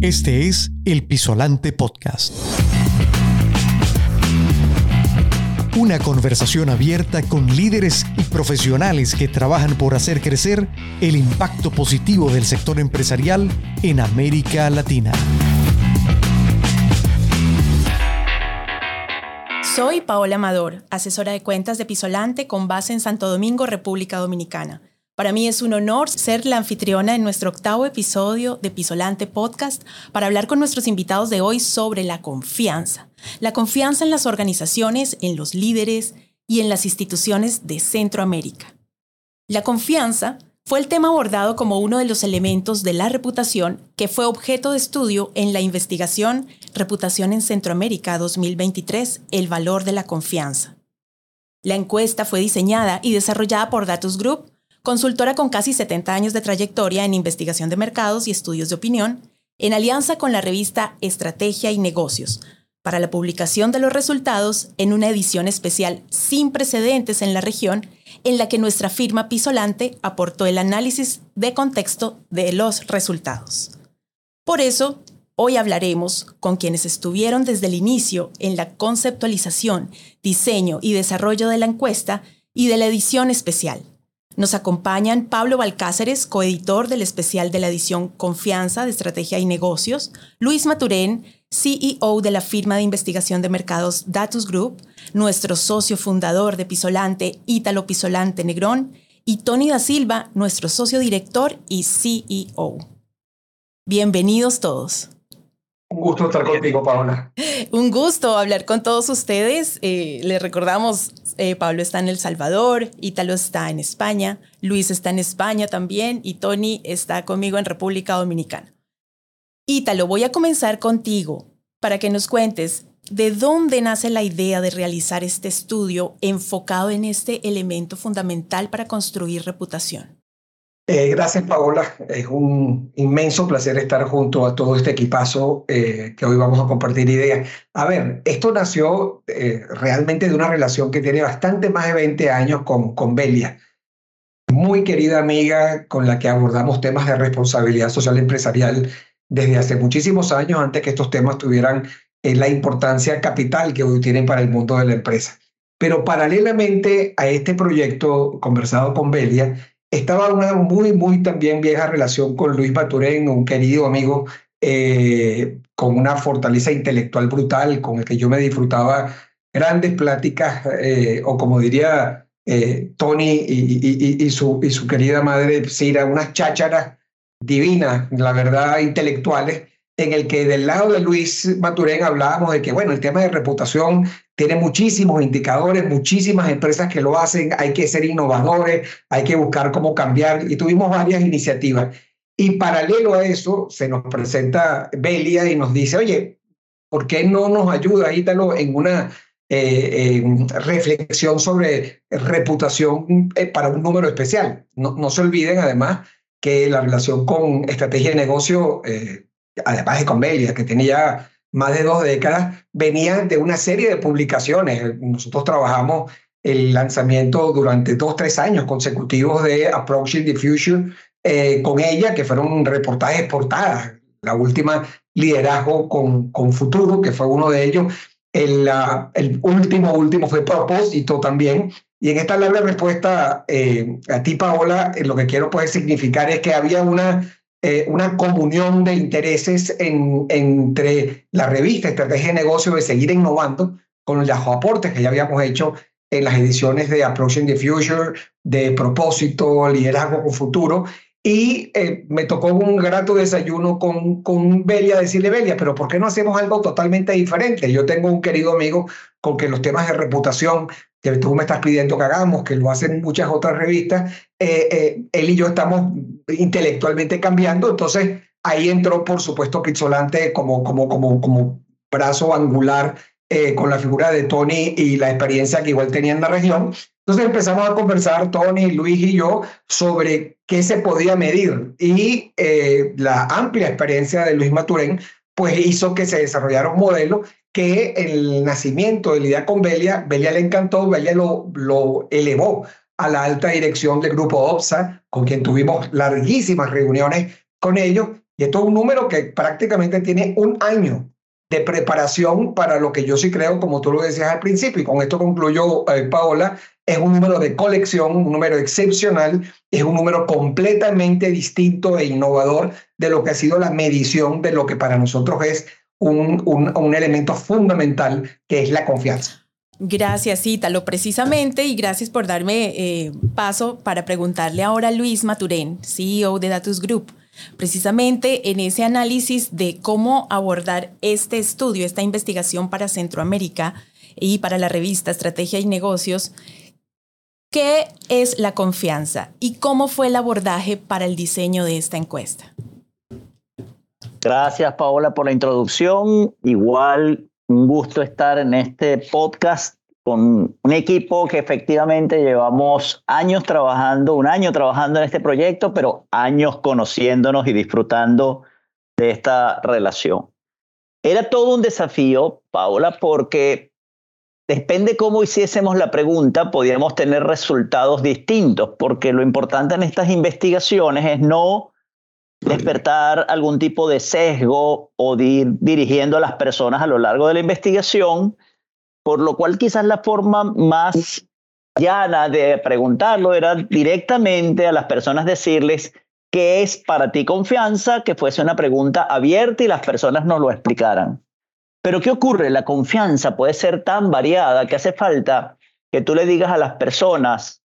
Este es El Pisolante Podcast. Una conversación abierta con líderes y profesionales que trabajan por hacer crecer el impacto positivo del sector empresarial en América Latina. Soy Paola Amador, asesora de cuentas de Pisolante con base en Santo Domingo, República Dominicana. Para mí es un honor ser la anfitriona en nuestro octavo episodio de Pisolante Podcast para hablar con nuestros invitados de hoy sobre la confianza. La confianza en las organizaciones, en los líderes y en las instituciones de Centroamérica. La confianza fue el tema abordado como uno de los elementos de la reputación que fue objeto de estudio en la investigación Reputación en Centroamérica 2023, El valor de la confianza. La encuesta fue diseñada y desarrollada por Datus Group, consultora con casi 70 años de trayectoria en investigación de mercados y estudios de opinión, en alianza con la revista Estrategia y Negocios, para la publicación de los resultados en una edición especial sin precedentes en la región en la que nuestra firma Pisolante aportó el análisis de contexto de los resultados. Por eso, hoy hablaremos con quienes estuvieron desde el inicio en la conceptualización, diseño y desarrollo de la encuesta y de la edición especial. Nos acompañan Pablo Balcáceres, coeditor del especial de la edición Confianza de Estrategia y Negocios, Luis Maturén, CEO de la firma de investigación de mercados Datus Group, nuestro socio fundador de Pisolante, Ítalo Pisolante Negrón, y Tony da Silva, nuestro socio director y CEO. Bienvenidos todos. Un gusto estar contigo, Paola. Un gusto hablar con todos ustedes. Eh, les recordamos, eh, Pablo está en El Salvador, Ítalo está en España, Luis está en España también y Tony está conmigo en República Dominicana. Ítalo, voy a comenzar contigo para que nos cuentes de dónde nace la idea de realizar este estudio enfocado en este elemento fundamental para construir reputación. Eh, gracias, Paola. Es un inmenso placer estar junto a todo este equipazo eh, que hoy vamos a compartir ideas. A ver, esto nació eh, realmente de una relación que tiene bastante más de 20 años con, con Belia, muy querida amiga con la que abordamos temas de responsabilidad social empresarial desde hace muchísimos años antes que estos temas tuvieran eh, la importancia capital que hoy tienen para el mundo de la empresa. Pero paralelamente a este proyecto conversado con Belia, estaba una muy, muy también vieja relación con Luis Maturén, un querido amigo eh, con una fortaleza intelectual brutal, con el que yo me disfrutaba grandes pláticas, eh, o como diría Tony y, y, su, y su querida madre Cira, unas chácharas divinas, la verdad, intelectuales, en el que del lado de Luis Maturén hablábamos de que, bueno, el tema de reputación tiene muchísimos indicadores, muchísimas empresas que lo hacen, hay que ser innovadores, hay que buscar cómo cambiar, y tuvimos varias iniciativas. Y paralelo a eso, se nos presenta Belia y nos dice, oye, ¿por qué no nos ayuda Ítalo en una eh, reflexión sobre reputación eh, para un número especial? No, no se olviden, además, que la relación con estrategia de negocio, eh, además de con Belia, que tenía ya más de dos décadas, venía de una serie de publicaciones. Nosotros trabajamos el lanzamiento durante dos, tres años consecutivos de Approaching the Future eh, con ella, que fueron reportajes portadas. La última, Liderazgo con, con Futuro, que fue uno de ellos. El, el último, último fue Propósito también, y en esta larga respuesta eh, a ti, Paola, eh, lo que quiero poder significar es que había una, eh, una comunión de intereses en, entre la revista Estrategia de Negocio de seguir innovando con los aportes que ya habíamos hecho en las ediciones de Approaching the Future, de Propósito, Liderazgo con Futuro, y eh, me tocó un grato desayuno con, con Belia, decirle, Belia, pero ¿por qué no hacemos algo totalmente diferente? Yo tengo un querido amigo con que los temas de reputación que tú me estás pidiendo que hagamos, que lo hacen muchas otras revistas, eh, eh, él y yo estamos intelectualmente cambiando, entonces ahí entró, por supuesto, Pizzolante como, como, como, como brazo angular con la figura de Tony y la experiencia que igual tenía en la región, entonces empezamos a conversar, Tony, Luis y yo, sobre qué se podía medir. Y eh, la amplia experiencia de Luis Maturén, pues hizo que se desarrollara un modelo que el nacimiento de Lidia con Belia, Belia le encantó, Belia lo, lo elevó a la alta dirección del grupo OPSA, con quien tuvimos larguísimas reuniones con ellos, Y esto es un número que prácticamente tiene un año de preparación para lo que yo sí creo, como tú lo decías al principio, y con esto concluyo, eh, Paola, es un número de colección, un número excepcional, es un número completamente distinto e innovador de lo que ha sido la medición de lo que para nosotros es un, un, elemento fundamental, que es la confianza. Gracias, Ítalo, precisamente, y gracias por darme eh, paso para preguntarle ahora a Luis Maturén, CEO de Datus Group precisamente en ese análisis de cómo abordar este estudio, esta investigación para Centroamérica y para la revista Estrategia y Negocios, ¿qué es la confianza y cómo fue el abordaje para el diseño de esta encuesta? Gracias, Paola, por la introducción. Igual un gusto estar en este podcast con un equipo que efectivamente llevamos años trabajando, un año trabajando en este proyecto, pero años conociéndonos y disfrutando de esta relación. Era todo un desafío, Paola, porque depende cómo hiciésemos la pregunta, podíamos tener resultados distintos, porque lo importante en estas investigaciones es no despertar algún tipo de sesgo o ir dirigiendo a las personas a lo largo de la investigación, por lo cual quizás la forma más llana de preguntarlo era directamente a las personas decirles qué es para ti confianza, que fuese una pregunta abierta y las personas nos lo explicaran. Pero ¿qué ocurre? La confianza puede ser tan variada que hace falta que tú le digas a las personas,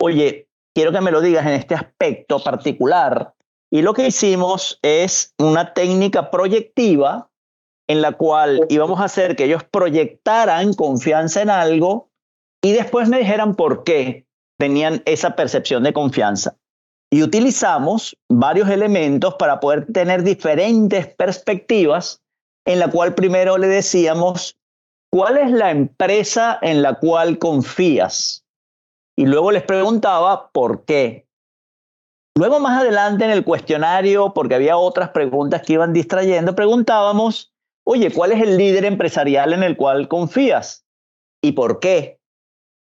oye, quiero que me lo digas en este aspecto particular. Y lo que hicimos es una técnica proyectiva en la cual íbamos a hacer que ellos proyectaran confianza en algo y después me dijeran por qué tenían esa percepción de confianza. Y utilizamos varios elementos para poder tener diferentes perspectivas en la cual primero le decíamos, ¿cuál es la empresa en la cual confías? Y luego les preguntaba, ¿por qué? Luego más adelante en el cuestionario, porque había otras preguntas que iban distrayendo, preguntábamos, Oye, ¿cuál es el líder empresarial en el cual confías? ¿Y por qué?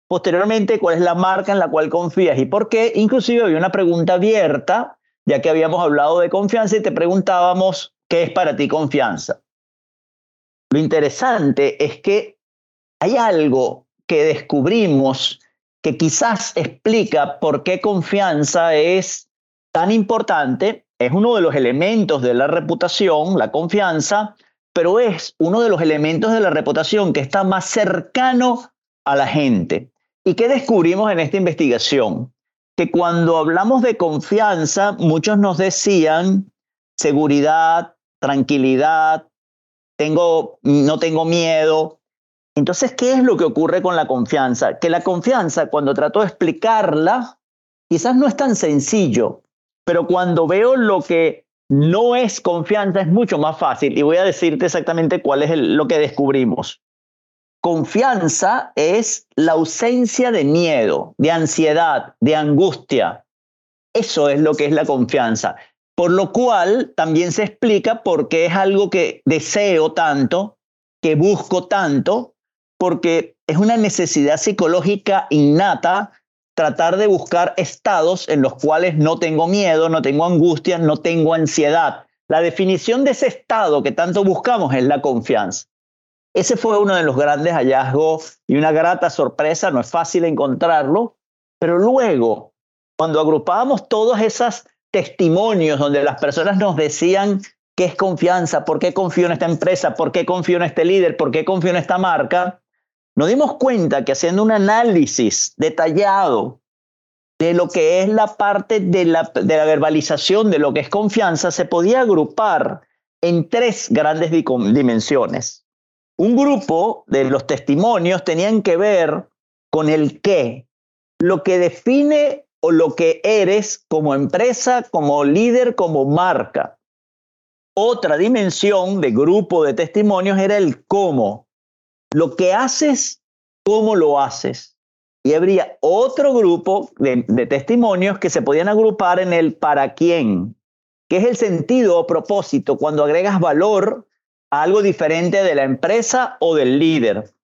Posteriormente, ¿cuál es la marca en la cual confías y por qué? Inclusive había una pregunta abierta, ya que habíamos hablado de confianza y te preguntábamos, ¿qué es para ti confianza? Lo interesante es que hay algo que descubrimos que quizás explica por qué confianza es tan importante, es uno de los elementos de la reputación, la confianza, pero es uno de los elementos de la reputación que está más cercano a la gente. ¿Y qué descubrimos en esta investigación? Que cuando hablamos de confianza, muchos nos decían seguridad, tranquilidad, tengo, no tengo miedo. Entonces, ¿qué es lo que ocurre con la confianza? Que la confianza, cuando trato de explicarla, quizás no es tan sencillo, pero cuando veo lo que no es confianza, es mucho más fácil. Y voy a decirte exactamente cuál es lo que descubrimos. Confianza es la ausencia de miedo, de ansiedad, de angustia. Eso es lo que es la confianza. Por lo cual también se explica por qué es algo que deseo tanto, que busco tanto, porque es una necesidad psicológica innata tratar de buscar estados en los cuales no tengo miedo, no tengo angustia, no tengo ansiedad. La definición de ese estado que tanto buscamos es la confianza. Ese fue uno de los grandes hallazgos y una grata sorpresa, no es fácil encontrarlo, pero luego, cuando agrupábamos todos esos testimonios donde las personas nos decían qué es confianza, por qué confío en esta empresa, por qué confío en este líder, por qué confío en esta marca, nos dimos cuenta que haciendo un análisis detallado de lo que es la parte de la, verbalización de lo que es confianza, se podía agrupar en tres grandes dimensiones. Un grupo de los testimonios tenían que ver con el qué, lo que define o lo que eres como empresa, como líder, como marca. Otra dimensión de grupo de testimonios era el cómo, lo que haces, cómo lo haces. Y habría otro grupo de, testimonios que se podían agrupar en el para quién, que es el sentido o propósito cuando agregas valor a algo diferente de la empresa o del líder.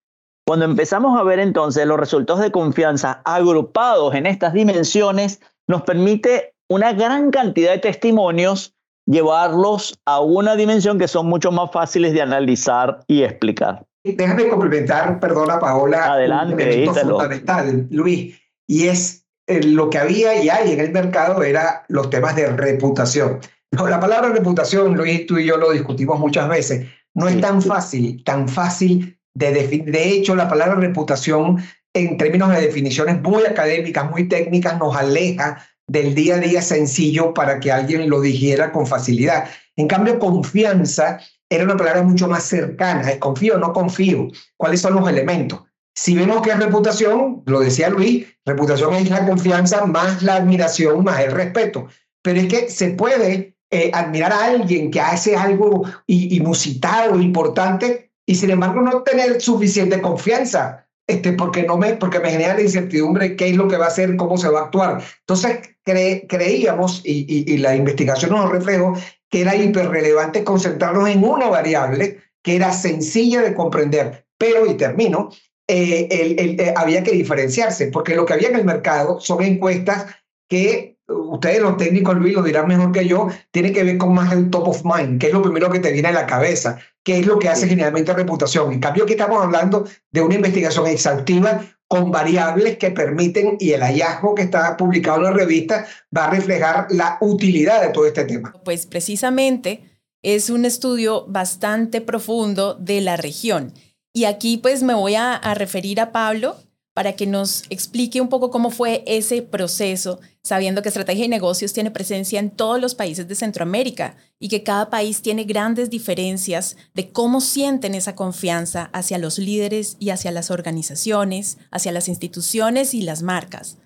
Cuando empezamos a ver entonces los resultados de confianza agrupados en estas dimensiones, nos permite una gran cantidad de testimonios llevarlos a una dimensión que son mucho más fáciles de analizar y explicar. Déjame complementar, perdona Paola, Adelante, un fundamental, Luis, y es eh, lo que había y hay en el mercado era los temas de reputación. la palabra reputación, Luis, tú y yo lo discutimos muchas veces, no es tan fácil, tan fácil de definir. De hecho, la palabra reputación en términos de definiciones muy académicas, muy técnicas, nos aleja del día a día sencillo para que alguien lo dijera con facilidad. En cambio, confianza era una palabra mucho más cercana. Es confío no confío. ¿Cuáles son los elementos? Si vemos que es reputación, lo decía Luis, reputación es la confianza más la admiración más el respeto. Pero es que se puede eh, admirar a alguien que hace algo inusitado, importante, y sin embargo no tener suficiente confianza este, porque, no me, porque me genera la incertidumbre qué es lo que va a hacer, cómo se va a actuar. Entonces creíamos, y, la investigación nos reflejó, que era hiperrelevante concentrarnos en una variable que era sencilla de comprender, pero, y termino, eh, eh, había que diferenciarse, porque lo que había en el mercado son encuestas que ustedes los técnicos, Luis, lo dirán mejor que yo, tiene que ver con más el top of mind, que es lo primero que te viene a la cabeza, que es lo que hace generalmente reputación. En cambio, aquí estamos hablando de una investigación exhaustiva con variables que permiten, y el hallazgo que está publicado en la revista va a reflejar la utilidad de todo este tema. Pues precisamente es un estudio bastante profundo de la región. Y aquí pues me voy a, a referir a Pablo, para que nos explique un poco cómo fue ese proceso, sabiendo que Estrategia y Negocios tiene presencia en todos los países de Centroamérica y que cada país tiene grandes diferencias de cómo sienten esa confianza hacia los líderes y hacia las organizaciones, hacia las instituciones y las marcas.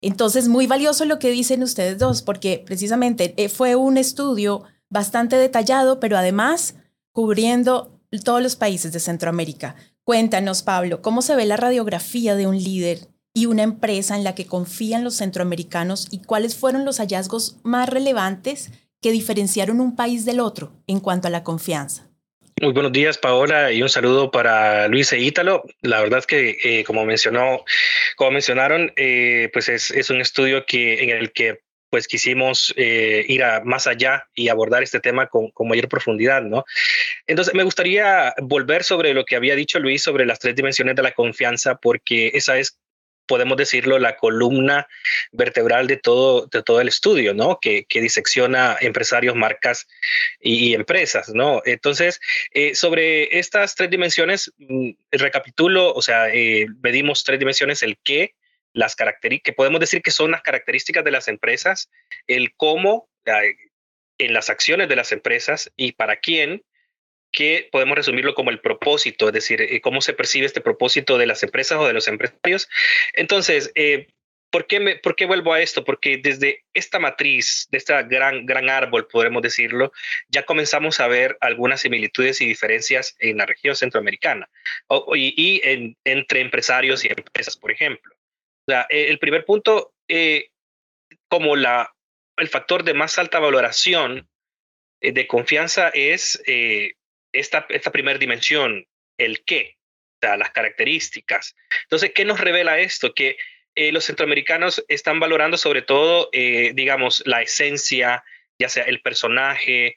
Entonces, muy valioso lo que dicen ustedes dos, porque precisamente eh, fue un estudio bastante detallado, pero además cubriendo todos los países de Centroamérica. Cuéntanos, Pablo, ¿cómo se ve la radiografía de un líder y una empresa en la que confían los centroamericanos y cuáles fueron los hallazgos más relevantes que diferenciaron un país del otro en cuanto a la confianza? Muy buenos días, Paola, y un saludo para Luis e Ítalo. La verdad es que, eh, como mencionó, como mencionaron, eh, pues es, es, un estudio que, en el que pues quisimos eh, ir a más allá y abordar este tema con, mayor profundidad, ¿no? Entonces, me gustaría volver sobre lo que había dicho Luis sobre las tres dimensiones de la confianza, porque esa es, podemos decirlo, la columna vertebral de todo, de todo el estudio, ¿no? Que, que disecciona empresarios, marcas y, empresas, ¿no? Entonces, eh, sobre estas tres dimensiones, mm, recapitulo, o sea, eh, medimos tres dimensiones, el qué, las características, que podemos decir que son las características de las empresas, el cómo en las acciones de las empresas y para quién, que podemos resumirlo como el propósito, es decir, eh, cómo se percibe este propósito de las empresas o de los empresarios. Entonces, eh, ¿por, qué me, ¿por qué vuelvo a esto? Porque desde esta matriz, de este gran, gran árbol, podemos decirlo, ya comenzamos a ver algunas similitudes y diferencias en la región centroamericana y, entre empresarios y empresas, por ejemplo. Eh, el primer punto, eh, como la, el factor de más alta valoración eh, de confianza es esta, esta primera dimensión, el qué, o sea, las características. Entonces, ¿qué nos revela esto? Que los centroamericanos están valorando sobre todo, digamos, la esencia, ya sea el personaje,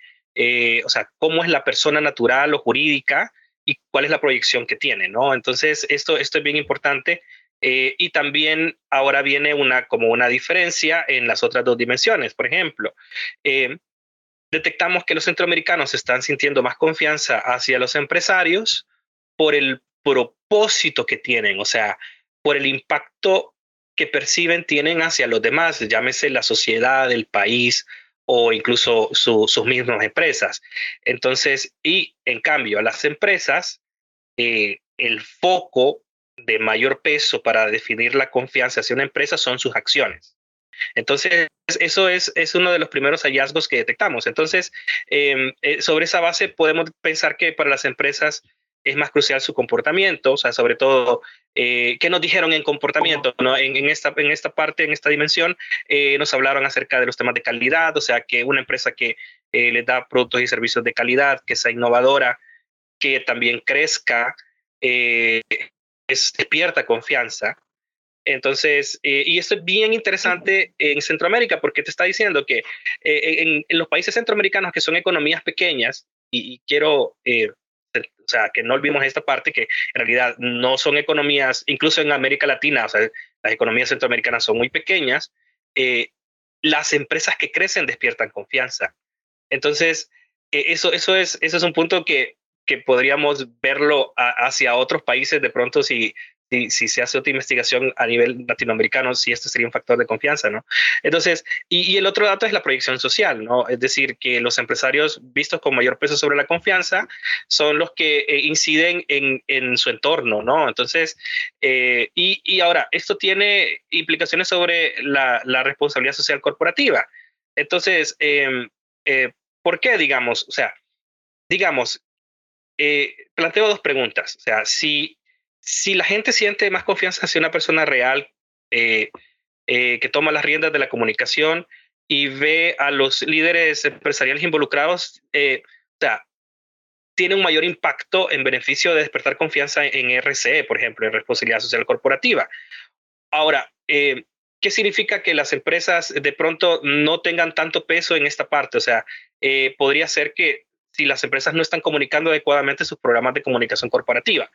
o sea, cómo es la persona natural o jurídica y cuál es la proyección que tiene, ¿no? Entonces, esto, esto es bien importante eh, y también ahora viene una, como una diferencia en las otras dos dimensiones. Por ejemplo, eh, detectamos que los centroamericanos están sintiendo más confianza hacia los empresarios por el propósito que tienen, o sea, por el impacto que perciben tienen hacia los demás, llámese la sociedad, el país o incluso sus mismas empresas. Entonces, y en cambio, a las empresas, eh, el foco de mayor peso para definir la confianza hacia una empresa son sus acciones. Entonces, eso es, es uno de los primeros hallazgos que detectamos. Entonces, em, eh, sobre esa base podemos pensar que para las empresas es más crucial su comportamiento, o sea, sobre todo, eh, ¿qué nos dijeron en comportamiento? ¿no? En, esta, en esta parte, en esta dimensión, eh, nos hablaron acerca de los temas de calidad, o sea, que una empresa que le da productos y servicios de calidad, que sea innovadora, que también crezca, despierta confianza. Entonces, eh, y esto es bien interesante en Centroamérica porque te está diciendo que eh, en, los países centroamericanos que son economías pequeñas, y, quiero, eh, o sea, que no olvidemos esta parte, que en realidad no son economías, incluso en América Latina, las economías centroamericanas son muy pequeñas, las empresas que crecen despiertan confianza. Entonces, eso, eso, es, eso es un punto que, que podríamos verlo hacia otros países de pronto si, si, se hace otra investigación a nivel latinoamericano, si esto sería un factor de confianza, ¿no? Entonces, y, el otro dato es la proyección social, ¿no? Es decir, que los empresarios vistos con mayor peso sobre la confianza son los que eh, inciden en, en, su entorno, ¿no? Entonces, eh, y, y, ahora, esto tiene implicaciones sobre la, la responsabilidad social corporativa. Entonces, em, eh, ¿por qué, digamos? O sea, digamos, planteo dos preguntas. O sea, si si la gente siente más confianza hacia una persona real eh, eh, que toma las riendas de la comunicación y ve a los líderes empresariales involucrados, eh, o sea, tiene un mayor impacto en beneficio de despertar confianza en RCE, por ejemplo, en responsabilidad social corporativa. Ahora, ¿qué significa que las empresas de pronto no tengan tanto peso en esta parte? O sea, podría ser que si las empresas no están comunicando adecuadamente sus programas de comunicación corporativa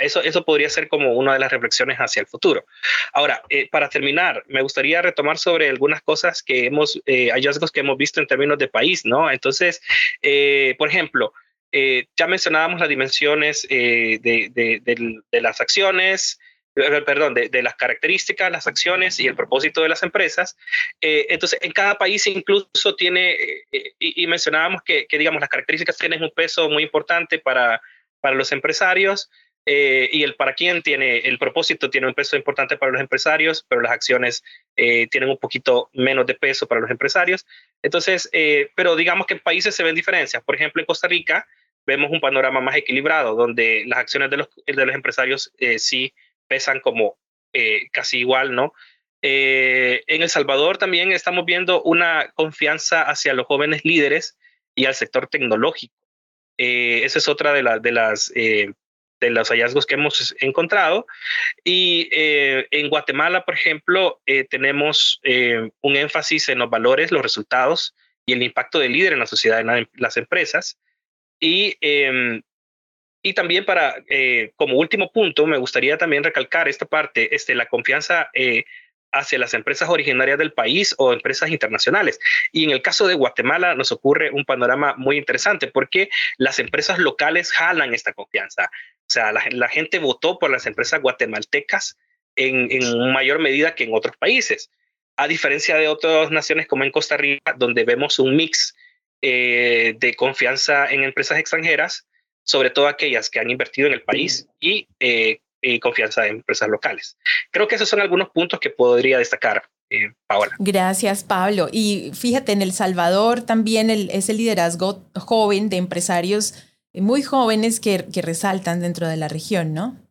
eso, eso podría ser como una de las reflexiones hacia el futuro. Ahora, eh, para terminar, me gustaría retomar sobre algunas cosas que hemos, eh, hallazgos que hemos visto en términos de país, ¿no? Entonces, eh, por ejemplo, ya mencionábamos las dimensiones de, las acciones, perdón, de, las características, las acciones y el propósito de las empresas. entonces, en cada país incluso tiene, y, mencionábamos que, que, digamos, las características tienen un peso muy importante para, para los empresarios. Eh, y el para quién tiene, el propósito tiene un peso importante para los empresarios, pero las acciones eh, tienen un poquito menos de peso para los empresarios. Entonces, eh, pero digamos que en países se ven diferencias. Por ejemplo, en Costa Rica vemos un panorama más equilibrado, donde las acciones de los, de los empresarios sí pesan como casi igual, ¿no? en El Salvador también estamos viendo una confianza hacia los jóvenes líderes y al sector tecnológico. esa es otra de, de las de los hallazgos que hemos encontrado. Y eh, en Guatemala, por ejemplo, eh, tenemos eh, un énfasis en los valores, los resultados y el impacto del líder en la sociedad, en las empresas. Y, em, y también para, como último punto, me gustaría también recalcar esta parte, este, la confianza hacia las empresas originarias del país o empresas internacionales. Y en el caso de Guatemala nos ocurre un panorama muy interesante porque las empresas locales jalan esta confianza. O sea, la, gente votó por las empresas guatemaltecas en, en, mayor medida que en otros países, a diferencia de otras naciones como en Costa Rica, donde vemos un mix eh, de confianza en empresas extranjeras, sobre todo aquellas que han invertido en el país y, eh, confianza en empresas locales. Creo que esos son algunos puntos que podría destacar. Eh, Paola. Gracias, Pablo. Y fíjate, en El Salvador también el, ese liderazgo joven de empresarios muy jóvenes que, que resaltan dentro de la región, ¿no?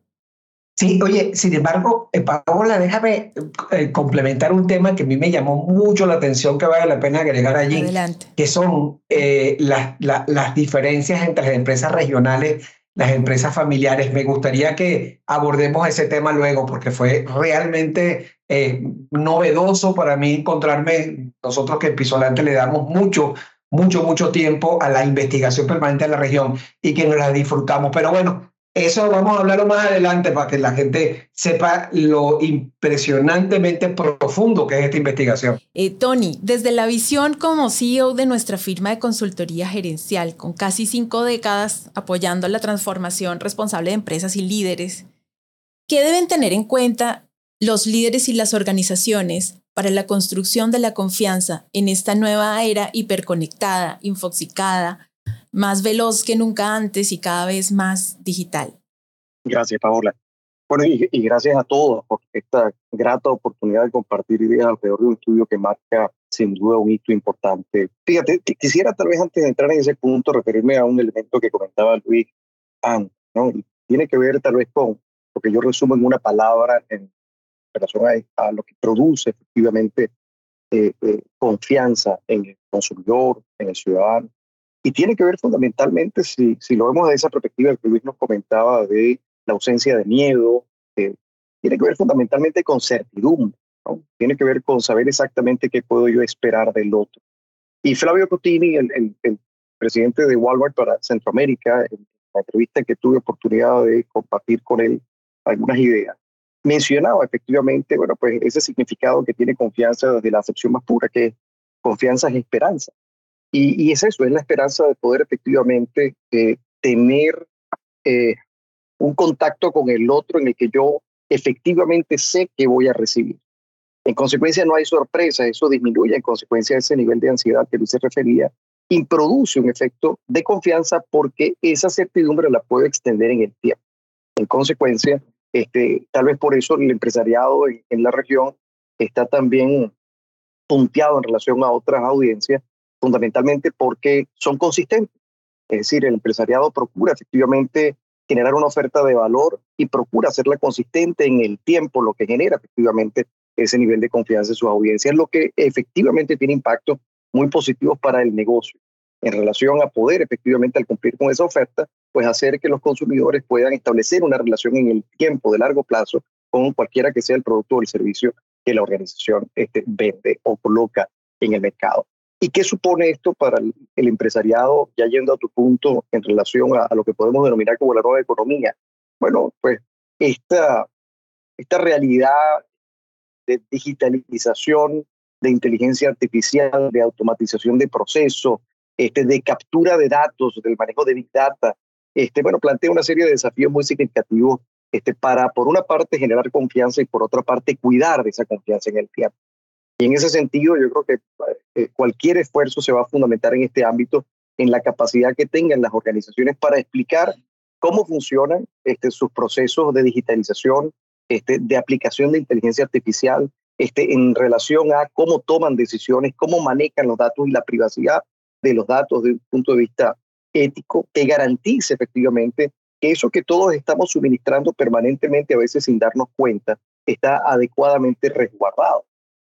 Sí, oye, sin embargo, eh, Paola, déjame eh, complementar un tema que a mí me llamó mucho la atención que vale la pena agregar allí, Adelante. que son eh, las, las diferencias entre las empresas regionales, las empresas familiares. Me gustaría que abordemos ese tema luego, porque fue realmente novedoso para mí encontrarme, nosotros que en Pisolante le damos mucho mucho, mucho tiempo a la investigación permanente de la región y que nos la disfrutamos. Pero bueno, eso vamos a hablarlo más adelante para que la gente sepa lo impresionantemente profundo que es esta investigación. Eh, Tony, desde la visión como CEO de nuestra firma de consultoría gerencial, con casi cinco décadas apoyando la transformación responsable de empresas y líderes, ¿qué deben tener en cuenta los líderes y las organizaciones para la construcción de la confianza en esta nueva era hiperconectada, infoxicada, más veloz que nunca antes y cada vez más digital. Gracias, Paola. Bueno, y, gracias a todos por esta grata oportunidad de compartir ideas alrededor de un estudio que marca sin duda un hito importante. Fíjate, quisiera tal vez antes de entrar en ese punto referirme a un elemento que comentaba Luis antes, ¿no? Y tiene que ver tal vez con lo que yo resumo en una palabra en relación a, lo que produce efectivamente eh, eh, confianza en el consumidor, en el ciudadano. Y tiene que ver fundamentalmente, si, si lo vemos de esa perspectiva que Luis nos comentaba, de la ausencia de miedo, tiene que ver fundamentalmente con certidumbre, ¿no? tiene que ver con saber exactamente qué puedo yo esperar del otro. Y Flavio Cotini, el, el, presidente de Walmart para Centroamérica, en la entrevista que tuve oportunidad de compartir con él algunas ideas, mencionaba efectivamente, bueno, pues ese significado que tiene confianza desde la acepción más pura, que confianza es esperanza. Y, es eso, es la esperanza de poder efectivamente eh, tener eh, un contacto con el otro en el que yo efectivamente sé que voy a recibir. En consecuencia, no hay sorpresa, eso disminuye en consecuencia ese nivel de ansiedad que Luis se refería y produce un efecto de confianza porque esa certidumbre la puedo extender en el tiempo. En consecuencia, este, tal vez por eso el empresariado en, en la región está también punteado en relación a otras audiencias, fundamentalmente porque son consistentes. Es decir, el empresariado procura efectivamente generar una oferta de valor y procura hacerla consistente en el tiempo, lo que genera efectivamente ese nivel de confianza en sus audiencias, lo que efectivamente tiene impactos muy positivos para el negocio en relación a poder efectivamente al cumplir con esa oferta, pues hacer que los consumidores puedan establecer una relación en el tiempo de largo plazo con cualquiera que sea el producto o el servicio que la organización este, vende o coloca en el mercado. ¿Y qué supone esto para el, empresariado, ya yendo a tu punto en relación a, lo que podemos denominar como la nueva economía? Bueno, pues esta, esta realidad de digitalización, de inteligencia artificial, de automatización de procesos, este, de captura de datos, del manejo de Big Data, este, bueno, plantea una serie de desafíos muy significativos este, para, por una parte, generar confianza y por otra parte, cuidar de esa confianza en el tiempo. Y en ese sentido, yo creo que eh, cualquier esfuerzo se va a fundamentar en este ámbito, en la capacidad que tengan las organizaciones para explicar cómo funcionan este, sus procesos de digitalización, este, de aplicación de inteligencia artificial, este, en relación a cómo toman decisiones, cómo manejan los datos y la privacidad de los datos desde un punto de vista ético, que garantice efectivamente que eso que todos estamos suministrando permanentemente, a veces sin darnos cuenta, está adecuadamente resguardado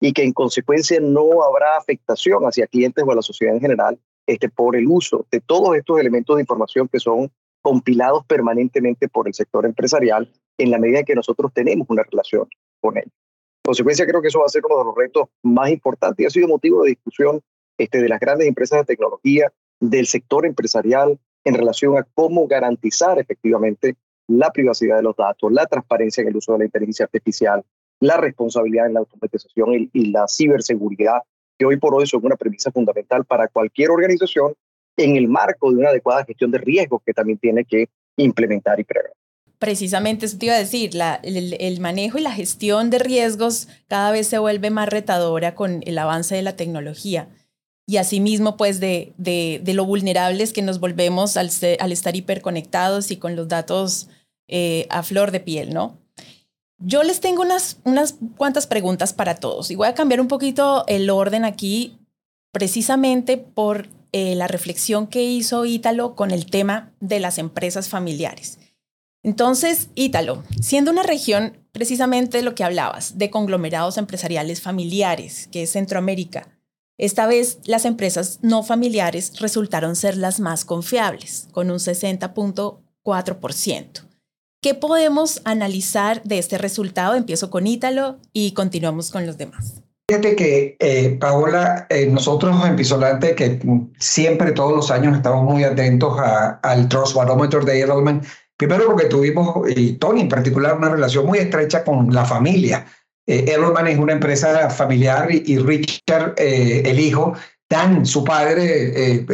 y que en consecuencia no habrá afectación hacia clientes o a la sociedad en general este, por el uso de todos estos elementos de información que son compilados permanentemente por el sector empresarial en la medida en que nosotros tenemos una relación con él. En consecuencia, creo que eso va a ser uno de los retos más importantes y ha sido motivo de discusión este, de las grandes empresas de tecnología, del sector empresarial, en relación a cómo garantizar efectivamente la privacidad de los datos, la transparencia en el uso de la inteligencia artificial, la responsabilidad en la automatización y, la ciberseguridad, que hoy por hoy son una premisa fundamental para cualquier organización en el marco de una adecuada gestión de riesgos que también tiene que implementar y prever. Precisamente eso te iba a decir, el, manejo y la gestión de riesgos cada vez se vuelve más retadora con el avance de la tecnología y asimismo pues de, de, lo vulnerables que nos volvemos al, al estar hiperconectados y con los datos eh, a flor de piel, ¿no? Yo les tengo unas, unas cuantas preguntas para todos y voy a cambiar un poquito el orden aquí precisamente por eh, la reflexión que hizo Ítalo con el tema de las empresas familiares. Entonces, Ítalo, siendo una región precisamente de lo que hablabas, de conglomerados empresariales familiares, que es Centroamérica, esta vez las empresas no familiares resultaron ser las más confiables, con un 60.4%. ¿Qué podemos analizar de este resultado? Empiezo con Ítalo y continuamos con los demás. Fíjate que, eh, Paola, eh, nosotros en Pisolante, que siempre todos los años estamos muy atentos al Trust Barometer de Edelman, primero porque tuvimos, y Tony en particular, una relación muy estrecha con la familia. Eh, Edelman es una empresa familiar y, Richard, eh, el hijo, Dan, su padre,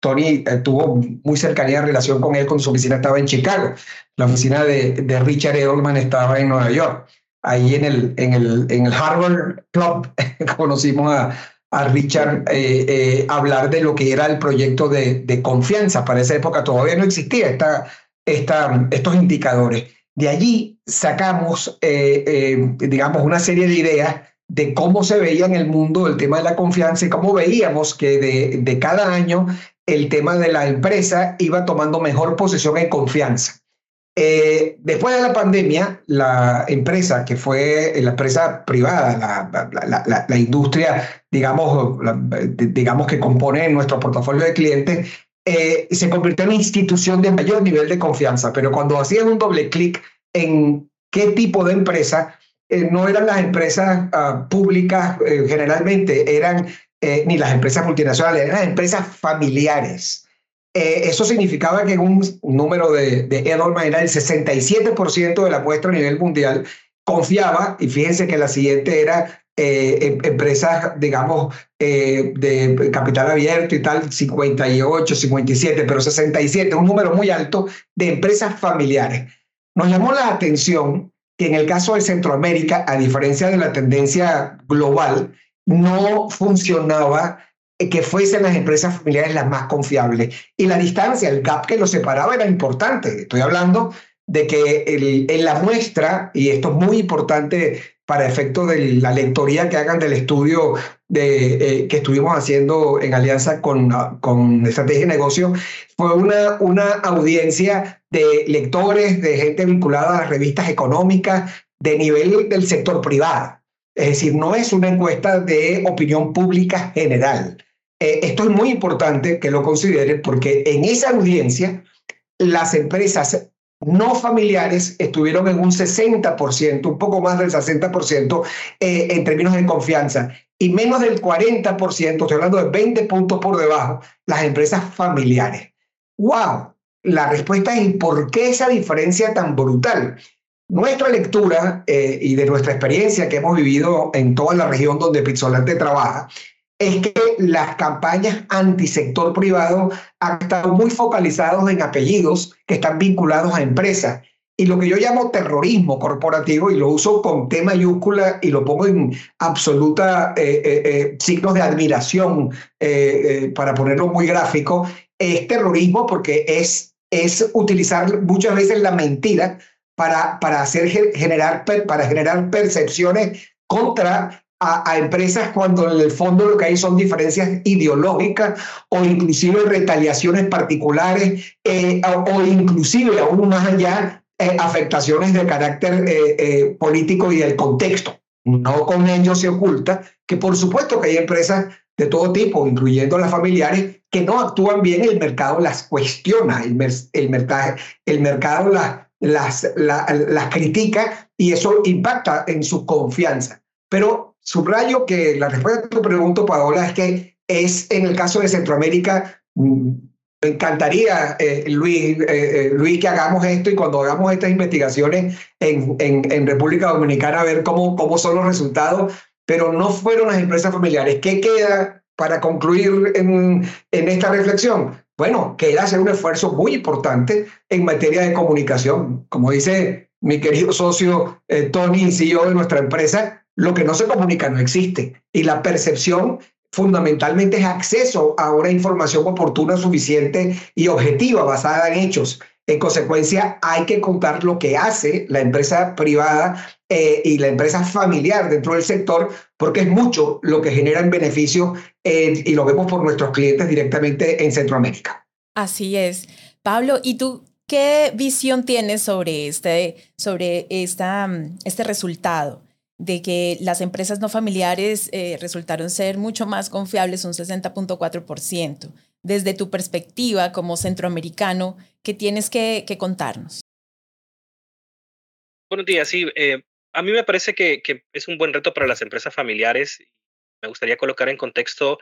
Tony tuvo muy cercanía relación con él cuando su oficina estaba en Chicago. La oficina de, de Richard Edelman estaba en Nueva York. Ahí en el, en el, en el Harvard Club conocimos a, a Richard eh, eh, hablar de lo que era el proyecto de, de, confianza. Para esa época todavía no existía esta, esta, estos indicadores. De allí sacamos, eh, digamos, una serie de ideas de cómo se veía en el mundo el tema de la confianza y cómo veíamos que de, de cada año el tema de la empresa iba tomando mejor posición en confianza. Eh, después de la pandemia, la empresa que fue la empresa privada, la, la, industria, digamos, digamos, que compone nuestro portafolio de clientes, eh, se convirtió en institución de mayor nivel de confianza. Pero cuando hacían un doble clic en qué tipo de empresa. Eh, no eran las empresas ah, públicas generalmente, eran ni las empresas multinacionales, eran empresas familiares. eso significaba que un número de, de Edelman era el 67% de la muestra a nivel mundial confiaba, y fíjense que la siguiente era eh, em, empresas, digamos, eh, de capital abierto y tal, 58, 57, pero 67, un número muy alto de empresas familiares. Nos llamó la atención que en el caso de Centroamérica, a diferencia de la tendencia global, no funcionaba que fuesen las empresas familiares las más confiables. Y la distancia, el gap que los separaba era importante. Estoy hablando de que en la muestra, y esto es muy importante para efecto de la lectoría que hagan del estudio eh, que estuvimos haciendo en alianza con, con Estrategia de Negocio, fue una, una audiencia de lectores, de gente vinculada a las revistas económicas de nivel del sector privado. Es decir, no es una encuesta de opinión pública general. Eh, esto es muy importante que lo consideren porque en esa audiencia las empresas no familiares estuvieron en un 60%, un poco más del 60% eh, en términos de confianza, y menos del 40%, estoy hablando de 20 puntos por debajo, las empresas familiares. ¡Wow! La respuesta es ¿por qué esa diferencia tan brutal? Nuestra lectura eh, y de nuestra experiencia que hemos vivido en toda la región donde Pizzolante trabaja, es que las campañas antisector privado han estado muy focalizados en apellidos que están vinculados a empresas. Y lo que yo llamo terrorismo corporativo, y lo uso con T mayúscula y lo pongo en absoluta eh, eh, eh, signos de admiración, para ponerlo muy gráfico, es terrorismo porque es, es utilizar muchas veces la mentira para, para, hacer, generar, para generar percepciones contra a, empresas cuando en el fondo lo que hay son diferencias ideológicas o inclusive retaliaciones particulares eh, o, inclusive aún más allá eh, afectaciones de carácter eh, político y del contexto. No con ello se oculta que por supuesto que hay empresas de todo tipo, incluyendo las familiares, que no actúan bien y el mercado las cuestiona, el, el, mercado, el mercado las, las, las critica y eso impacta en su confianza. Pero Subrayo que la respuesta a tu pregunta, Paola, es que es en el caso de Centroamérica, mm, me encantaría, eh, Luis, eh, eh, Luis, que hagamos esto y cuando hagamos estas investigaciones en, en, en, República Dominicana, ver cómo, cómo son los resultados, pero no fueron las empresas familiares. ¿Qué queda para concluir en, en esta reflexión? Bueno, queda hacer un esfuerzo muy importante en materia de comunicación. Como dice mi querido socio Tony, CEO de nuestra empresa, lo que no se comunica no existe. Y la percepción fundamentalmente es acceso a una información oportuna, suficiente y objetiva, basada en hechos. En consecuencia, hay que contar lo que hace la empresa privada eh, y la empresa familiar dentro del sector, porque es mucho lo que genera en beneficio eh, y lo vemos por nuestros clientes directamente en Centroamérica. Así es. Pablo, ¿y tú qué visión tienes sobre este, sobre esta, este resultado? de que las empresas no familiares eh, resultaron ser mucho más confiables, un 60.4%. Desde tu perspectiva como centroamericano, ¿qué tienes que, contarnos? Buenos días, sí. Eh, a mí me parece que, es un buen reto para las empresas familiares. Me gustaría colocar en contexto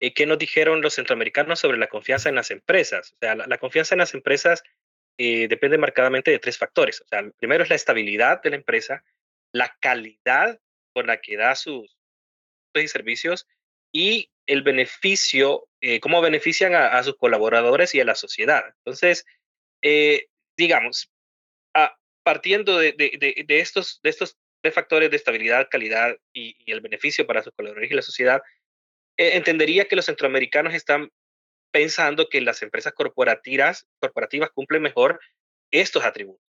eh, qué nos dijeron los centroamericanos sobre la confianza en las empresas. O sea, la, confianza en las empresas depende marcadamente de tres factores. O sea, primero es la estabilidad de la empresa, la calidad con la que da sus servicios y el beneficio, eh, cómo benefician a, sus colaboradores y a la sociedad. Entonces, eh, digamos, partiendo de, estos, de estos tres factores de estabilidad, calidad y, el beneficio para sus colaboradores y la sociedad, eh, entendería que los centroamericanos están pensando que las empresas corporativas, corporativas cumplen mejor estos atributos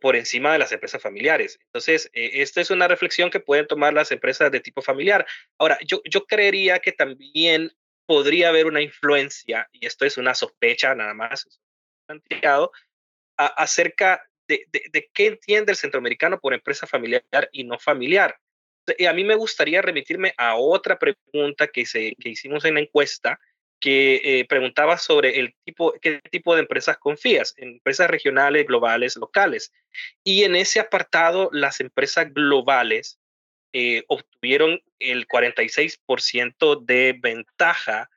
por encima de las empresas familiares. Entonces, eh, esta es una reflexión que pueden tomar las empresas de tipo familiar. Ahora, yo, yo creería que también podría haber una influencia, y esto es una sospecha nada más, acerca de, de, qué entiende el centroamericano por empresa familiar y no familiar. Y a mí me gustaría remitirme a otra pregunta que, se, que hicimos en la encuesta, que eh, preguntaba sobre el tipo, qué tipo de empresas confías, empresas regionales, globales, locales. Y en ese apartado, las empresas globales eh, obtuvieron el 46% de ventaja.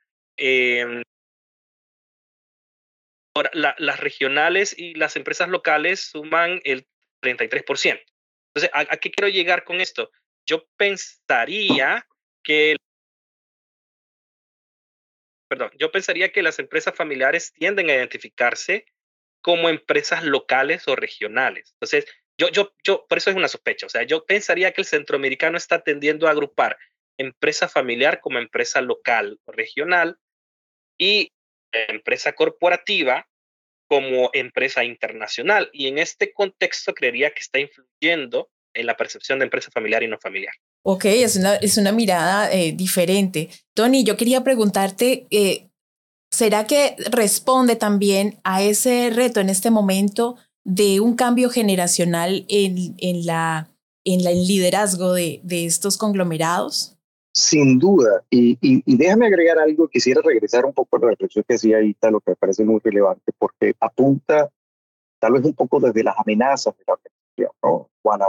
Las regionales y las empresas locales suman el 33%. Entonces, ¿a, qué quiero llegar con esto? Yo pensaría que perdón, yo pensaría que las empresas familiares tienden a identificarse como empresas locales o regionales. Entonces, yo, yo, yo, por eso es una sospecha. O sea, yo pensaría que el centroamericano está tendiendo a agrupar empresa familiar como empresa local o regional y empresa corporativa como empresa internacional. Y en este contexto creería que está influyendo en la percepción de empresa familiar y no familiar. Ok, es una, es una mirada eh, diferente. Tony, yo quería preguntarte, eh, ¿será que responde también a ese reto en este momento de un cambio generacional en, en, la, en el liderazgo de, de estos conglomerados? Sin duda, y, déjame agregar algo, quisiera regresar un poco a la reflexión que hacía ahorita, lo que me parece muy relevante, porque apunta tal vez un poco desde las amenazas de la organización, ¿no? Juana,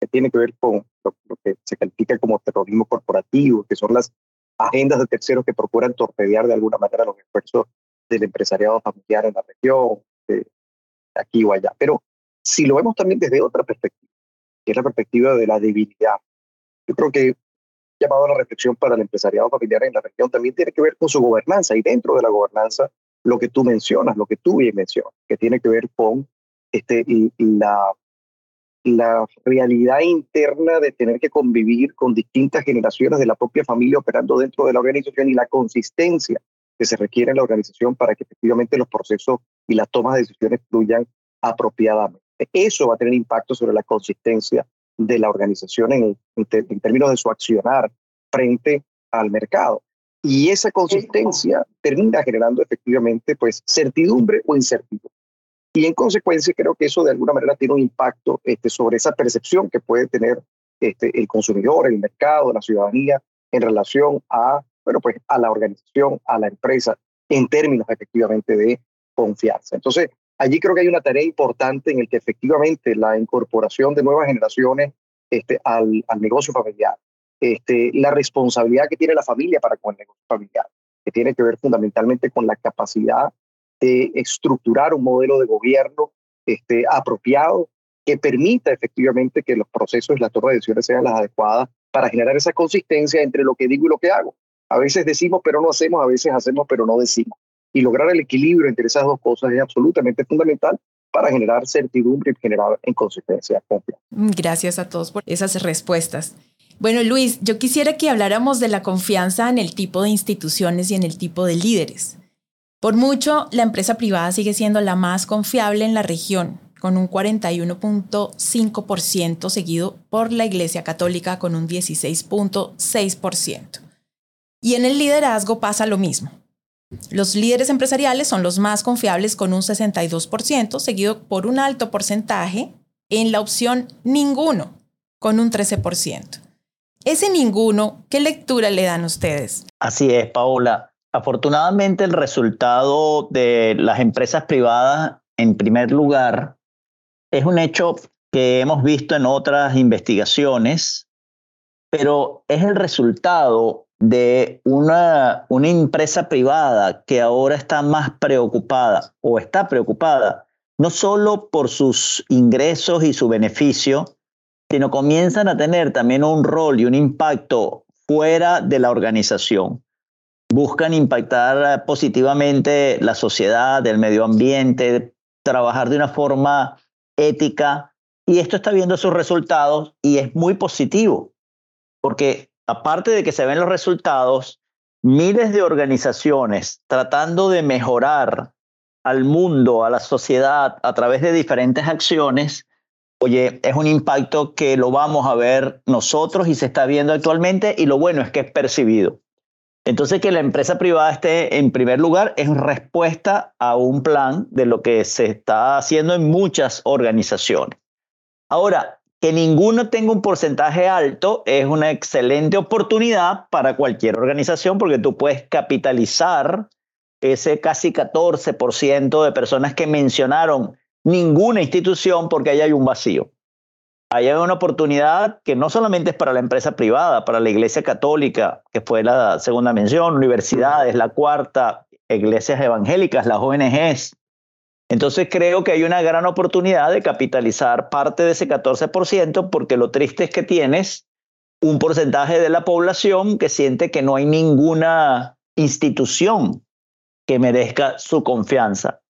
que tiene que ver con lo, que se califica como terrorismo corporativo, que son las agendas de terceros que procuran torpedear de alguna manera los esfuerzos del empresariado familiar en la región, de aquí o allá. Pero si lo vemos también desde otra perspectiva, que es la perspectiva de la debilidad, yo creo que llamado a la reflexión para el empresariado familiar en la región también tiene que ver con su gobernanza y dentro de la gobernanza lo que tú mencionas, lo que tú bien mencionas, que tiene que ver con este, y la la realidad interna de tener que convivir con distintas generaciones de la propia familia operando dentro de la organización y la consistencia que se requiere en la organización para que efectivamente los procesos y las tomas de decisiones fluyan apropiadamente. Eso va a tener impacto sobre la consistencia de la organización en, términos de su accionar frente al mercado. Y esa consistencia termina generando efectivamente pues certidumbre o incertidumbre. Y en consecuencia creo que eso de alguna manera tiene un impacto este, sobre esa percepción que puede tener este, el consumidor, el mercado, la ciudadanía en relación a, bueno, pues a la organización, a la empresa, en términos efectivamente de confianza. Entonces, allí creo que hay una tarea importante en el que efectivamente la incorporación de nuevas generaciones este, al, negocio familiar, este, la responsabilidad que tiene la familia para con el negocio familiar, que tiene que ver fundamentalmente con la capacidad de estructurar un modelo de gobierno este, apropiado que permita efectivamente que los procesos y la toma de decisiones sean las adecuadas para generar esa consistencia entre lo que digo y lo que hago. A veces decimos pero no hacemos, a veces hacemos pero no decimos. Y lograr el equilibrio entre esas dos cosas es absolutamente fundamental para generar certidumbre y generar en consistencia confianza. Gracias a todos por esas respuestas. Bueno, Luis, yo quisiera que habláramos de la confianza en el tipo de instituciones y en el tipo de líderes. Por mucho, la empresa privada sigue siendo la más confiable en la región, con un 41.5%, seguido por la Iglesia Católica con un 16.6%. Y en el liderazgo pasa lo mismo. Los líderes empresariales son los más confiables con un 62%, seguido por un alto porcentaje en la opción ninguno, con un 13%. Ese ninguno, ¿qué lectura le dan ustedes? Así es, Paola. Afortunadamente el resultado de las empresas privadas, en primer lugar, es un hecho que hemos visto en otras investigaciones, pero es el resultado de una, una empresa privada que ahora está más preocupada o está preocupada no solo por sus ingresos y su beneficio, sino comienzan a tener también un rol y un impacto fuera de la organización buscan impactar eh, positivamente la sociedad, el medio ambiente, trabajar de una forma ética. Y esto está viendo sus resultados y es muy positivo, porque aparte de que se ven los resultados, miles de organizaciones tratando de mejorar al mundo, a la sociedad, a través de diferentes acciones, oye, es un impacto que lo vamos a ver nosotros y se está viendo actualmente y lo bueno es que es percibido. Entonces, que la empresa privada esté en primer lugar es respuesta a un plan de lo que se está haciendo en muchas organizaciones. Ahora, que ninguno tenga un porcentaje alto es una excelente oportunidad para cualquier organización porque tú puedes capitalizar ese casi 14% de personas que mencionaron ninguna institución porque ahí hay un vacío. Ahí hay una oportunidad que no solamente es para la empresa privada, para la iglesia católica, que fue la segunda mención, universidades, la cuarta, iglesias evangélicas, las ONGs. Entonces creo que hay una gran oportunidad de capitalizar parte de ese 14% porque lo triste es que tienes un porcentaje de la población que siente que no hay ninguna institución que merezca su confianza.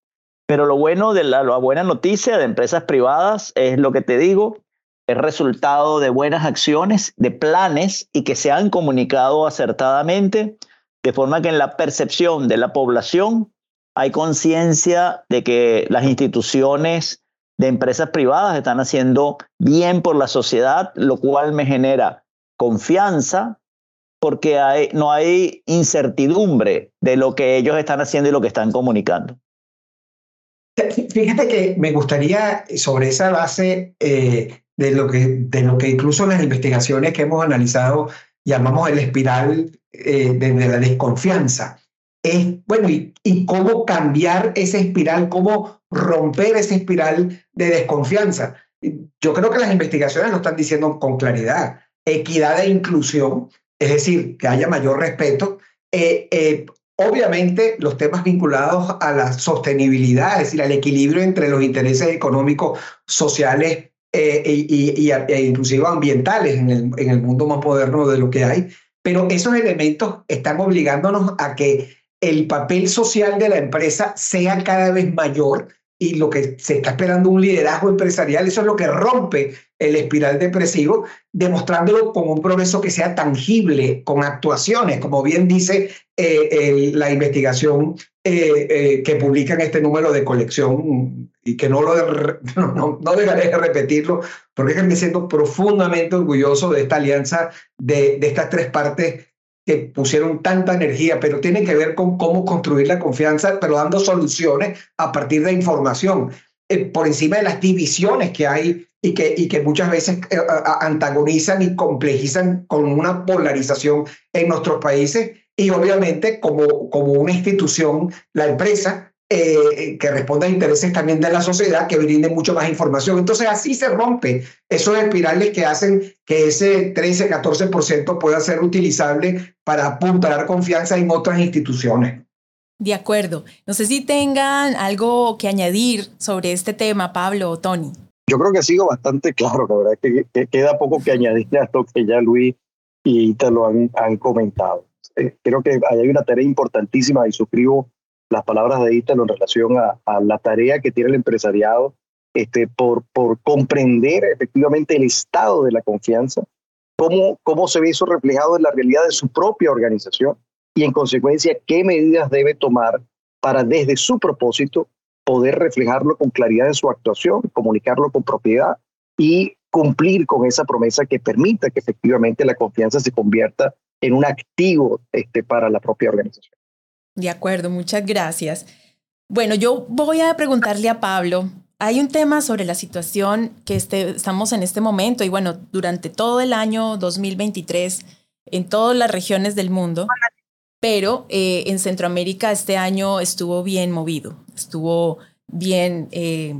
Pero lo bueno de la, buena noticia de empresas privadas es lo que te digo, es resultado de buenas acciones, de planes y que se han comunicado acertadamente, de forma que en la percepción de la población hay conciencia de que las instituciones de empresas privadas están haciendo bien por la sociedad, lo cual me genera confianza porque no hay incertidumbre de lo que ellos están haciendo y lo que están comunicando. Fíjate que me gustaría, sobre esa base eh, de, lo que, incluso las investigaciones que hemos analizado llamamos el espiral eh, de, la desconfianza, es, bueno, y, y cómo cambiar esa espiral, cómo romper esa espiral de desconfianza. Yo creo que las investigaciones lo están diciendo con claridad. Equidad e inclusión es decir, que haya mayor respeto. Eh, eh, obviamente, los temas vinculados a la sostenibilidad, es decir, al equilibrio entre los intereses económicos, sociales eh, y, e inclusive ambientales en el, en el mundo más moderno de lo que hay. Pero esos elementos están obligándonos a que el papel social de la empresa sea cada vez mayor y lo que se está esperando un liderazgo empresarial, eso es lo que rompe el espiral depresivo, demostrándolo como un progreso que sea tangible, con actuaciones, como bien dice eh, la investigación eh, eh, que publica en este número de colección, y que no, lo no, no, dejaré de repetirlo, porque es que profundamente orgulloso de esta alianza de, de estas tres partes que pusieron tanta energía, pero tiene que ver con cómo construir la confianza, pero dando soluciones a partir de información, eh, por encima de las divisiones que hay y que, y que muchas veces eh, antagonizan y complejizan con una polarización en nuestros países. Y obviamente como, como una institución, la empresa eh, que responda a intereses también de la sociedad, que brinde mucho más información. Entonces así se rompe esos espirales que hacen que ese 13-14% pueda ser utilizable para apuntar confianza en otras instituciones. De acuerdo. No sé si tengan algo que añadir sobre este tema, Pablo o Tony. Yo creo que ha sido bastante claro, la verdad, que, que queda poco que añadir a lo que ya Luis y Ita lo han, han comentado. Eh, creo que hay una tarea importantísima y suscribo las palabras de Ítalo en relación a, la tarea que tiene el empresariado este, por, por comprender efectivamente el estado de la confianza, cómo, cómo se ve eso reflejado en la realidad de su propia organización y en consecuencia qué medidas debe tomar para desde su propósito poder reflejarlo con claridad en su actuación, comunicarlo con propiedad y cumplir con esa promesa que permita que efectivamente la confianza se convierta en un activo este, para la propia organización. De acuerdo, muchas gracias. Bueno, yo voy a preguntarle a Pablo. Hay un tema sobre la situación que este, estamos en este momento y bueno, durante todo el año 2023 en todas las regiones del mundo, pero eh, en Centroamérica este año estuvo bien movido, estuvo bien, eh,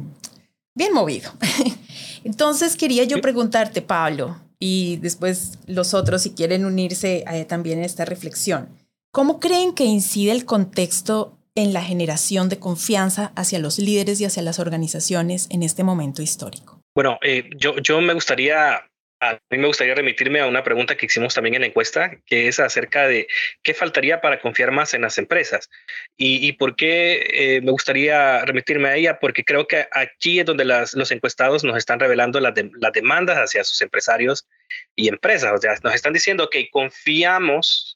bien movido. Entonces quería yo preguntarte, Pablo, y después los otros si quieren unirse eh, también a esta reflexión. ¿Cómo creen que incide el contexto en la generación de confianza hacia los líderes y hacia las organizaciones en este momento histórico? Bueno, eh, yo, yo me gustaría a mí me gustaría remitirme a una pregunta que hicimos también en la encuesta, que es acerca de qué faltaría para confiar más en las empresas. ¿Y, por qué eh, me gustaría remitirme a ella? Porque creo que aquí es donde las, los encuestados nos están revelando las, las demandas hacia sus empresarios y empresas. O sea, nos están diciendo que confiamos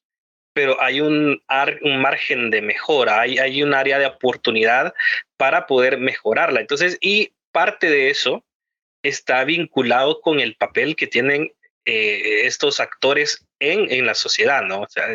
pero hay un, un margen de mejora, hay, hay un área de oportunidad para poder mejorarla. Entonces, y parte de eso está vinculado con el papel que tienen eh, estos actores en, en, la sociedad, ¿no? O sea,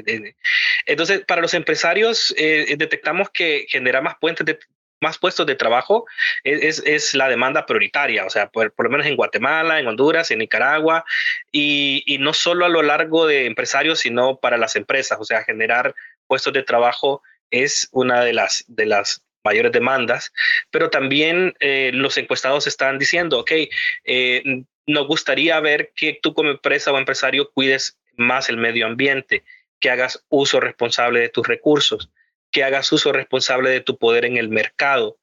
entonces, para los empresarios, eh, detectamos que genera más puentes de, más puestos de trabajo es, es, la demanda prioritaria, o sea, por, por, lo menos en Guatemala, en Honduras, en Nicaragua, y, y, no solo a lo largo de empresarios, sino para las empresas, o sea, generar puestos de trabajo es una de las, de las mayores demandas, pero también eh, los encuestados están diciendo, ok, eh, nos gustaría ver que tú como empresa o empresario cuides más el medio ambiente, que hagas uso responsable de tus recursos, que hagas uso responsable de tu poder en el mercado.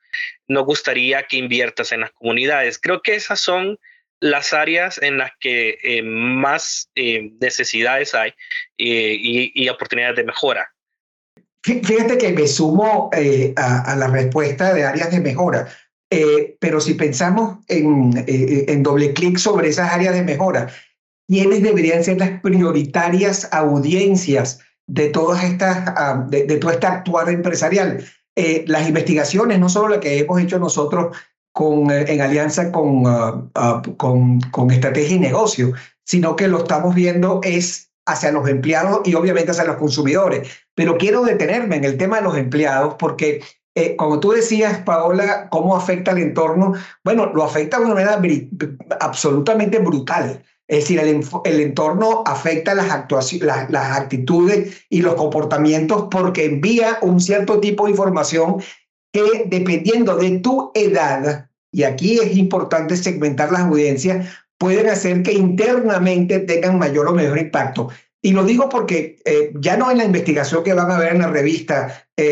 Nos gustaría que inviertas en las comunidades. Creo que esas son las áreas en las que eh, más necesidades hay y oportunidades de mejora. Fíjate que me sumo eh, a, la respuesta de áreas de mejora, eh, pero si pensamos en, eh, en doble clic sobre esas áreas de mejora, ¿quiénes deberían ser las prioritarias audiencias de todas estas, ah, de, todo este actuar empresarial? las investigaciones, no solo las que hemos hecho nosotros con, en alianza con, ah, ah, con, con estrategia y negocio, sino que lo estamos viendo es hacia los empleados y obviamente hacia los consumidores. Pero quiero detenerme en el tema de los empleados porque, eh, como tú decías, Paola, ¿cómo afecta al entorno? Bueno, lo afecta de una manera absolutamente brutal. Es decir, el, el entorno afecta las, actuaciones, las, las actitudes y los comportamientos porque envía un cierto tipo de información que dependiendo de tu edad, y aquí es importante segmentar las audiencias, pueden hacer que internamente tengan mayor o mejor impacto. Y lo digo porque eh, ya no en la investigación que van a ver en la revista eh,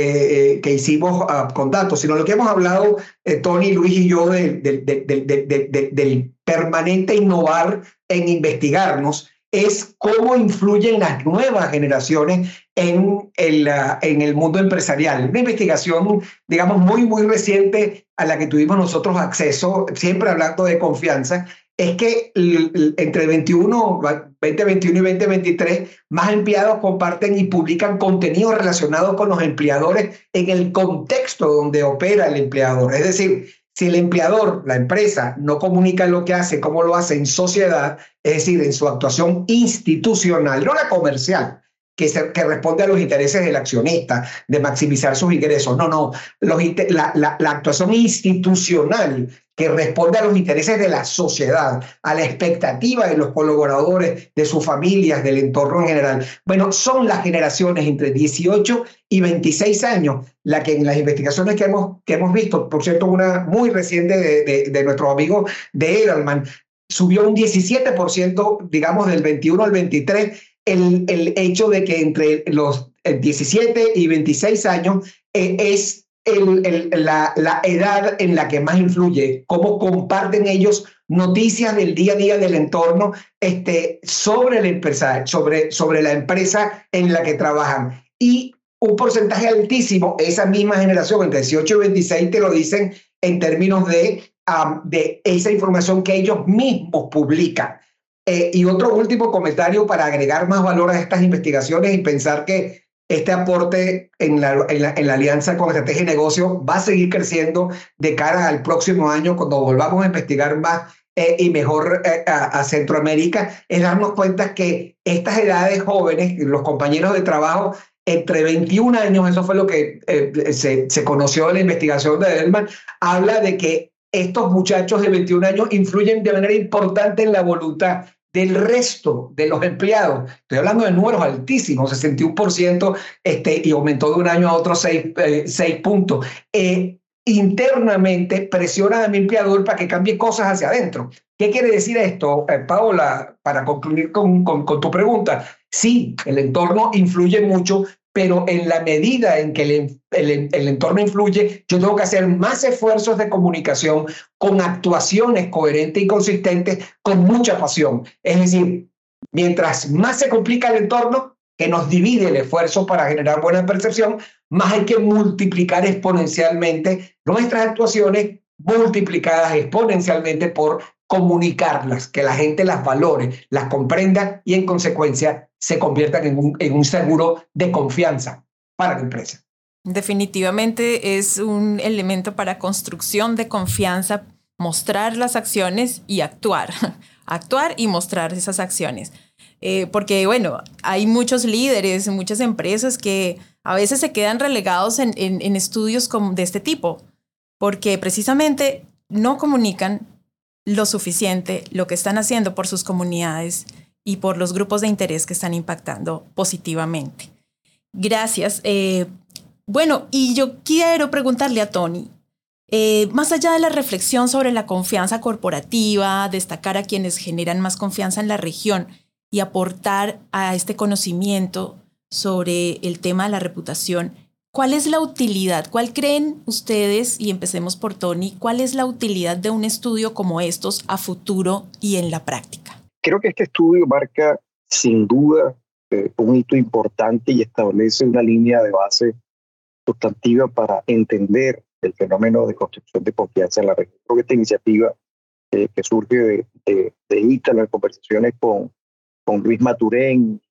eh, que hicimos ah, con datos, sino lo que hemos hablado Tony, Luis y yo del, del permanente innovar en investigarnos, es cómo influyen las nuevas generaciones en el, ah, en el mundo empresarial. Una investigación, digamos, muy, muy reciente a la que tuvimos nosotros acceso, siempre hablando de confianza, es que entre 21, 2021 y 2023, más empleados comparten y publican contenido relacionado con los empleadores en el contexto donde opera el empleador. Es decir, si el empleador, la empresa, no comunica lo que hace, cómo lo hace en sociedad, es decir, en su actuación institucional, no la comercial, que, que, responde a los intereses del accionista, de maximizar sus ingresos. No, no, la, actuación institucional que responde a los intereses de la sociedad, a la expectativa de los colaboradores, de sus familias, del entorno en general. Bueno, son las generaciones entre 18 y 26 años, la que en las investigaciones que hemos, que hemos visto, por cierto, una muy reciente de, de, nuestro amigo de Edelman, subió un 17%, digamos, del 21 al 23, el, el hecho de que entre los 17 y 26 años eh, es la, la, edad en la que más influye, cómo comparten ellos noticias del día a día del entorno este, sobre el empresario, sobre, sobre la empresa en la que trabajan. Y un porcentaje altísimo, esa misma generación, entre 18 y 26, te lo dicen en términos de, de esa información que ellos mismos publican. Eh, y otro último comentario para agregar más valor a estas investigaciones y pensar que este aporte en la, en la, alianza con estrategia de negocio va a seguir creciendo de cara al próximo año cuando volvamos a investigar más eh, y mejor eh, a, Centroamérica, es darnos cuenta que estas edades jóvenes, los compañeros de trabajo, entre 21 años, eso fue lo que eh, se, se conoció en la investigación de Edelman, habla de que estos muchachos de 21 años influyen de manera importante en la voluntad del resto de los empleados. Estoy hablando de números altísimos, 61%, este, y aumentó de un año a otro 6, eh, puntos. Eh, internamente presiona a mi empleador para que cambie cosas hacia adentro. ¿Qué quiere decir esto, eh, Paola, para concluir con, con, con, tu pregunta? Sí, el entorno influye mucho, pero en la medida en que el, entorno influye, yo tengo que hacer más esfuerzos de comunicación con actuaciones coherentes y consistentes, con mucha pasión. Es decir, mientras más se complica el entorno, que nos divide el esfuerzo para generar buena percepción, más hay que multiplicar exponencialmente nuestras actuaciones multiplicadas exponencialmente por comunicarlas, que la gente las valore, las comprenda y en consecuencia se conviertan en un, en un seguro de confianza para la empresa. Definitivamente es un elemento para construcción de confianza, mostrar las acciones y actuar, actuar y mostrar esas acciones. Eh, porque bueno, hay muchos líderes, muchas empresas que a veces se quedan relegados en, en, en estudios como de este tipo porque precisamente no comunican lo suficiente lo que están haciendo por sus comunidades y por los grupos de interés que están impactando positivamente. Gracias. Eh, bueno, y yo quiero preguntarle a Tony, eh, más allá de la reflexión sobre la confianza corporativa, destacar a quienes generan más confianza en la región y aportar a este conocimiento sobre el tema de la reputación, ¿cuál es la utilidad? ¿Cuál creen ustedes, y empecemos por Tony, cuál es la utilidad de un estudio como estos a futuro y en la práctica? Creo que este estudio marca sin duda eh, un hito importante y establece una línea de base sustantiva para entender el fenómeno de construcción de confianza en la región. Creo que esta iniciativa eh, que surge de, de, de conversaciones con, con Luis Maturén,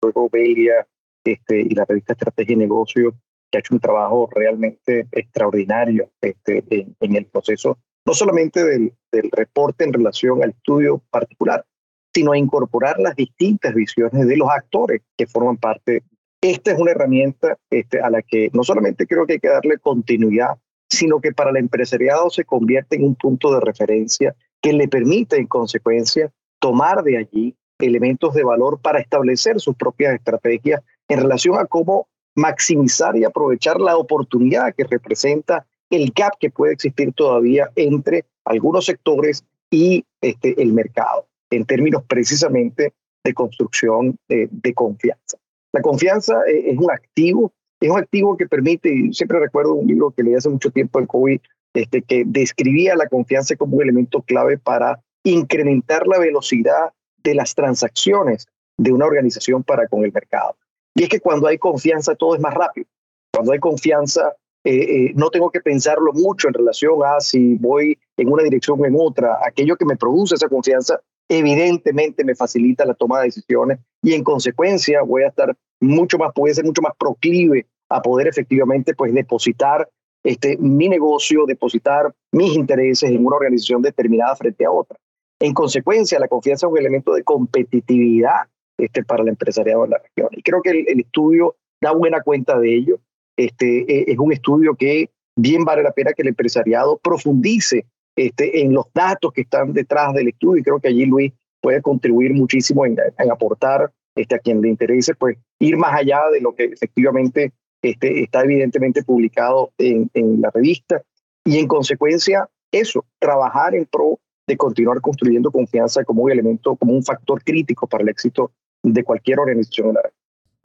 luego Belia este, y la revista Estrategia y Negocio, que ha hecho un trabajo realmente extraordinario este, en, en el proceso, no solamente del, del reporte en relación al estudio particular, sino a incorporar las distintas visiones de los actores que forman parte. Esta es una herramienta este, a la que no solamente creo que hay que darle continuidad, sino que para el empresariado se convierte en un punto de referencia que le permite en consecuencia tomar de allí elementos de valor para establecer sus propias estrategias en relación a cómo maximizar y aprovechar la oportunidad que representa el gap que puede existir todavía entre algunos sectores y este, el mercado, en términos precisamente de construcción de, de confianza. La confianza eh, es un activo, es un activo que permite, siempre recuerdo un libro que leí hace mucho tiempo, el COVID, este, que describía la confianza como un elemento clave para incrementar la velocidad de las transacciones de una organización para con el mercado. Y es que cuando hay confianza todo es más rápido. Cuando hay confianza eh, eh, no tengo que pensarlo mucho en relación a si voy en una dirección o en otra. Aquello que me produce esa confianza evidentemente me facilita la toma de decisiones y en consecuencia voy a estar mucho más, puede ser mucho más proclive a poder efectivamente pues depositar este, mi negocio, depositar mis intereses en una organización determinada frente a otra. En consecuencia, la confianza es un elemento de competitividad este, para el empresariado en la región. Y creo que el, estudio da buena cuenta de ello. Este, e, es un estudio que bien vale la pena que el empresariado profundice este, en los datos que están detrás del estudio y creo que allí Luis puede contribuir muchísimo en, aportar este, a quien le interese, pues ir más allá de lo que efectivamente este, está evidentemente publicado en, la revista y en consecuencia eso, trabajar en pro de continuar construyendo confianza como un elemento, como un factor crítico para el éxito de cualquier organización.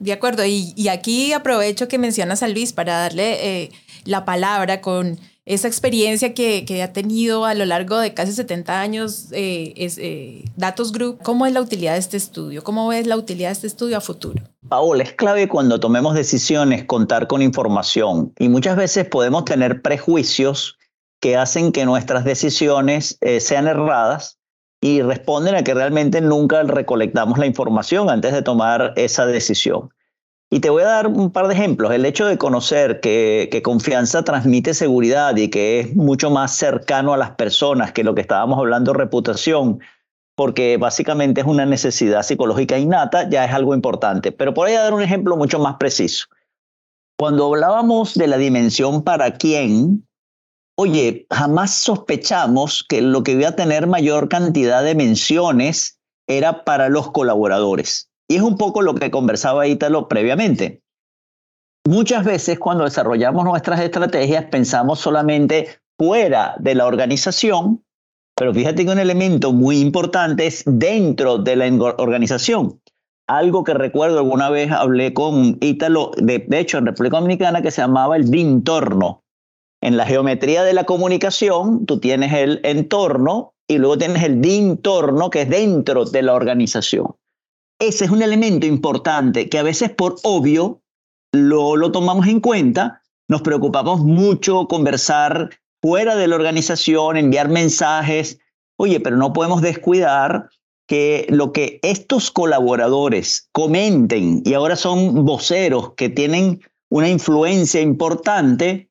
De acuerdo, y, aquí aprovecho que mencionas a Luis para darle eh, la palabra con esa experiencia que, ha tenido a lo largo de casi 70 años eh, eh, Datos Group. ¿Cómo es la utilidad de este estudio? ¿Cómo ves la utilidad de este estudio a futuro? Paola, es clave cuando tomemos decisiones contar con información y muchas veces podemos tener prejuicios que hacen que nuestras decisiones eh, sean erradas y responden a que realmente nunca recolectamos la información antes de tomar esa decisión. Y te voy a dar un par de ejemplos. El hecho de conocer que, que, confianza transmite seguridad y que es mucho más cercano a las personas que lo que estábamos hablando reputación, porque básicamente es una necesidad psicológica innata, ya es algo importante. Pero por ahí a dar un ejemplo mucho más preciso. Cuando hablábamos de la dimensión para quién, oye, jamás sospechamos que lo que iba a tener mayor cantidad de menciones era para los colaboradores. Y es un poco lo que conversaba Ítalo previamente. Muchas veces cuando desarrollamos nuestras estrategias pensamos solamente fuera de la organización, pero fíjate que un elemento muy importante es dentro de la organización. Algo que recuerdo alguna vez hablé con Ítalo, de, hecho en República Dominicana, que se llamaba el vintorno. En la geometría de la comunicación, tú tienes el entorno y luego tienes el dintorno, que es dentro de la organización. Ese es un elemento importante que a veces por obvio lo, lo tomamos en cuenta, nos preocupamos mucho conversar fuera de la organización, enviar mensajes, oye, pero no podemos descuidar que lo que estos colaboradores comenten y ahora son voceros que tienen una influencia importante,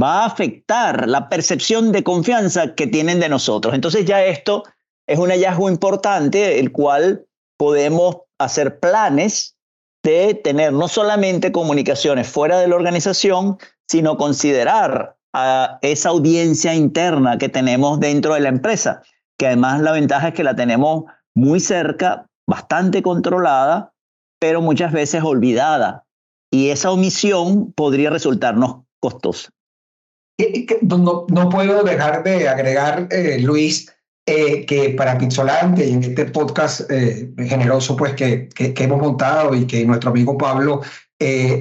va a afectar la percepción de confianza que tienen de nosotros. Entonces ya esto es un hallazgo importante, el cual podemos hacer planes de tener no solamente comunicaciones fuera de la organización, sino considerar a esa audiencia interna que tenemos dentro de la empresa, que además la ventaja es que la tenemos muy cerca, bastante controlada, pero muchas veces olvidada. Y esa omisión podría resultarnos costosa. No, no puedo dejar de agregar, eh, Luis, eh, que para Pixolante y en este podcast eh, generoso pues que, que, hemos montado y que nuestro amigo Pablo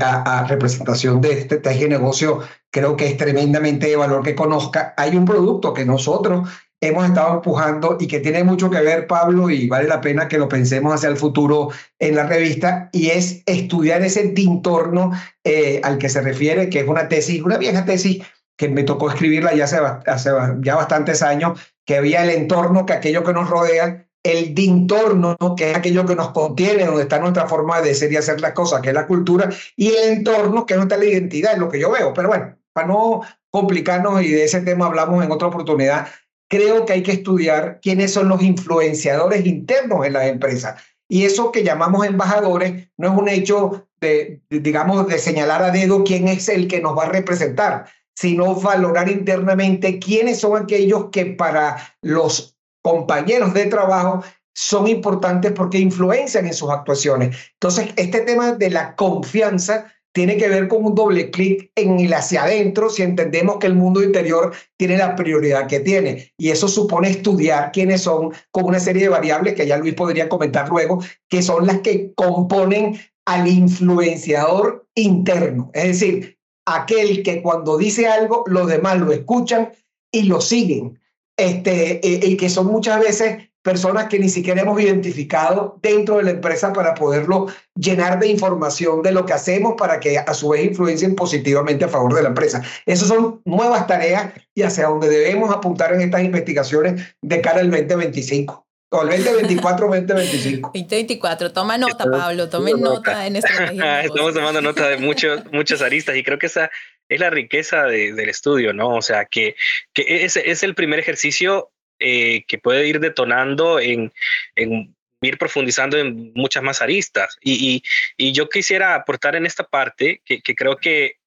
a, representación de este, de negocio creo que es tremendamente de valor que conozca, hay un producto que nosotros hemos estado empujando y que tiene mucho que ver, Pablo, y vale la pena que lo pensemos hacia el futuro en la revista, y es estudiar ese entorno eh, al que se refiere, que es una tesis, una vieja tesis que me tocó escribirla ya hace, hace ya bastantes años, que había el entorno, que aquello que nos rodea, el dintorno, que es aquello que nos contiene, donde está nuestra forma de ser y hacer las cosas, que es la cultura, y el entorno, que es nuestra identidad, es lo que yo veo. Pero bueno, para no complicarnos y de ese tema hablamos en otra oportunidad, creo que hay que estudiar quiénes son los influenciadores internos en las empresas. Y eso que llamamos embajadores no es un hecho de, digamos, de señalar a dedo quién es el que nos va a representar, sino valorar internamente quiénes son aquellos que para los compañeros de trabajo son importantes porque influencian en sus actuaciones. Entonces, este tema de la confianza tiene que ver con un doble clic en el hacia adentro si entendemos que el mundo interior tiene la prioridad que tiene. Y eso supone estudiar quiénes son con una serie de variables que ya Luis podría comentar luego, que son las que componen al influenciador interno. Es decir, aquel que cuando dice algo, los demás lo escuchan y lo siguen. Este, eh, y que son muchas veces personas que ni siquiera hemos identificado dentro de la empresa para poderlo llenar de información de lo que hacemos para que a su vez influencien positivamente a favor de la empresa. Esas son nuevas tareas y hacia donde debemos apuntar en estas investigaciones de cara al 2025. O el 2024, 2025. 2024, toma nota, Pablo, tomen nota en esta Estamos tomando nota de muchos, muchas aristas y creo que esa es la riqueza del estudio, ¿no? O sea, que, que es, es el primer ejercicio eh, que puede ir detonando en, ir profundizando en muchas más aristas. Y, yo quisiera aportar en esta parte que, creo que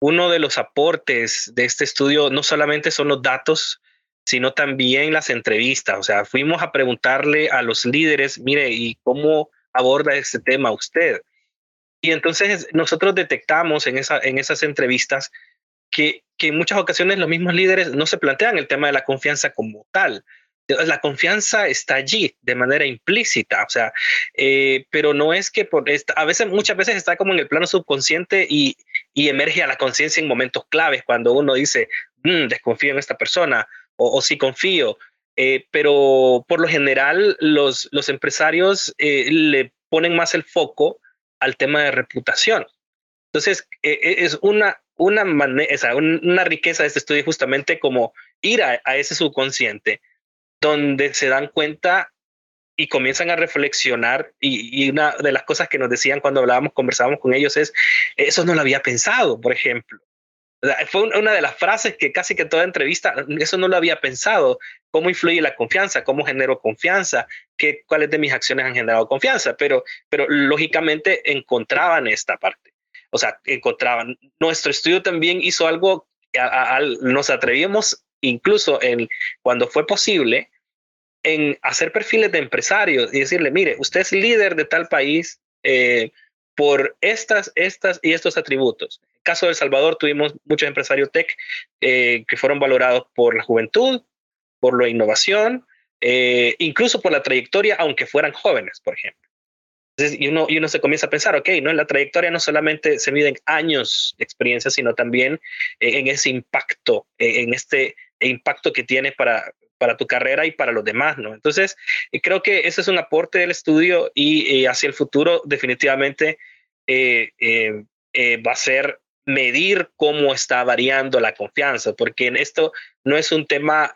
uno de los aportes de este estudio no solamente son los datos, sino también las entrevistas. O sea, fuimos a preguntarle a los líderes, mire, ¿y cómo aborda este tema usted? Y entonces nosotros detectamos en, esa, en esas entrevistas que, en muchas ocasiones los mismos líderes no se plantean el tema de la confianza como tal. La confianza está allí de manera implícita, o sea, eh, pero no es que por a veces, muchas veces está como en el plano subconsciente y, emerge a la conciencia en momentos claves cuando uno dice, mm, desconfío en esta persona o, sí confío, eh, pero por lo general los, los empresarios eh, le ponen más el foco al tema de reputación. Entonces, es una, una, riqueza de este estudio justamente como ir a, ese subconsciente donde se dan cuenta y comienzan a reflexionar y, una de las cosas que nos decían cuando hablábamos, conversábamos con ellos es, eso no lo había pensado, por ejemplo. Fue una de las frases que casi que toda entrevista, eso no lo había pensado, cómo influye la confianza, cómo genero confianza, qué, cuáles de mis acciones han generado confianza, pero, pero lógicamente encontraban esta parte o sea, encontraban. Nuestro estudio también hizo algo, nos atrevimos incluso en, cuando fue posible, en hacer perfiles de empresarios y decirle, mire, usted es líder de tal país eh, por estas, estas y estos atributos. Caso de El Salvador tuvimos muchos empresarios tech eh, que fueron valorados por la juventud, por la innovación, eh, incluso por la trayectoria, aunque fueran jóvenes, por ejemplo y uno, y uno se comienza a pensar, ok, ¿no? en la trayectoria no solamente se miden años de experiencia, sino también en ese impacto, en este impacto que tiene para, para tu carrera y para los demás, ¿no? Entonces, creo que ese es un aporte del estudio y, hacia el futuro definitivamente eh, eh, eh, va a ser medir cómo está variando la confianza, porque en esto no es un tema,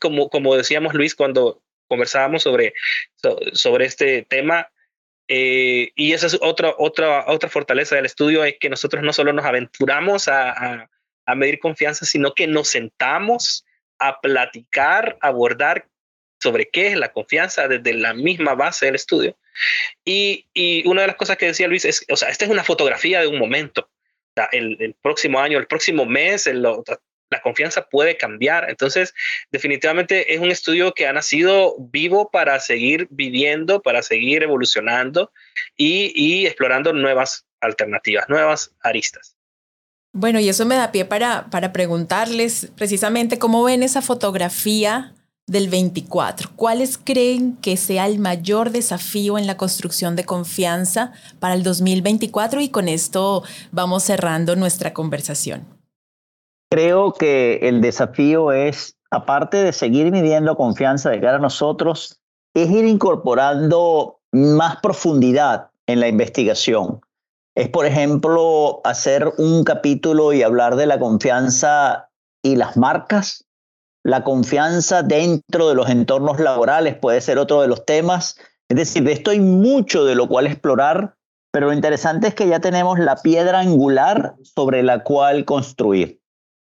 como, como decíamos Luis cuando conversábamos sobre, sobre este tema, eh, y esa es otra, otra, otra fortaleza del estudio, es que nosotros no solo nos aventuramos a, a, medir confianza, sino que nos sentamos a platicar, a abordar sobre qué es la confianza desde la misma base del estudio. Y, y, una de las cosas que decía Luis es, o sea, esta es una fotografía de un momento. El, próximo año, el próximo mes, la confianza puede cambiar. Entonces, definitivamente es un estudio que ha nacido vivo para seguir viviendo, para seguir evolucionando y, y explorando nuevas alternativas, nuevas aristas. Bueno, y eso me da pie para, para preguntarles precisamente cómo ven esa fotografía del 24. ¿Cuáles creen que sea el mayor desafío en la construcción de confianza para el 2024? Y con esto vamos cerrando nuestra conversación. Creo que el desafío es, aparte de seguir midiendo confianza de cara a nosotros, es ir incorporando más profundidad en la investigación. Es, por ejemplo, hacer un capítulo y hablar de la confianza y las marcas, la confianza dentro de los entornos laborales puede ser otro de los temas. Es decir, de esto hay mucho de lo cual explorar, pero lo interesante es que ya tenemos la piedra angular sobre la cual construir.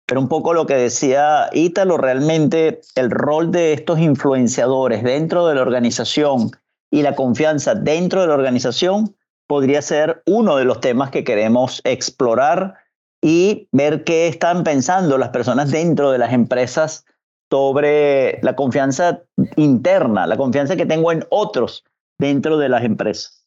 Pero un poco lo que decía Ítalo, realmente el rol de estos influenciadores dentro de la organización y la confianza dentro de la organización podría ser uno de los temas que queremos explorar y ver qué están pensando las personas dentro de las empresas sobre la confianza interna, la confianza que tengo en otros dentro de las empresas.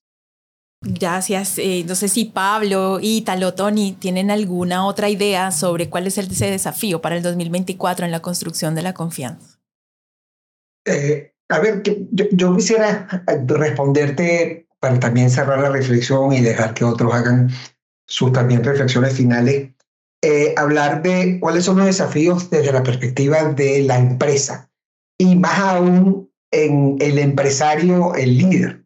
Gracias. Eh, no sé si Pablo, Ítalo, Tony tienen alguna otra idea sobre cuál es ese desafío para el 2024 en la construcción de la confianza. Eh, a ver, yo, yo, quisiera responderte para también cerrar la reflexión y dejar que otros hagan sus también reflexiones finales. Eh, hablar de cuáles son los desafíos desde la perspectiva de la empresa y más aún en el empresario, el líder.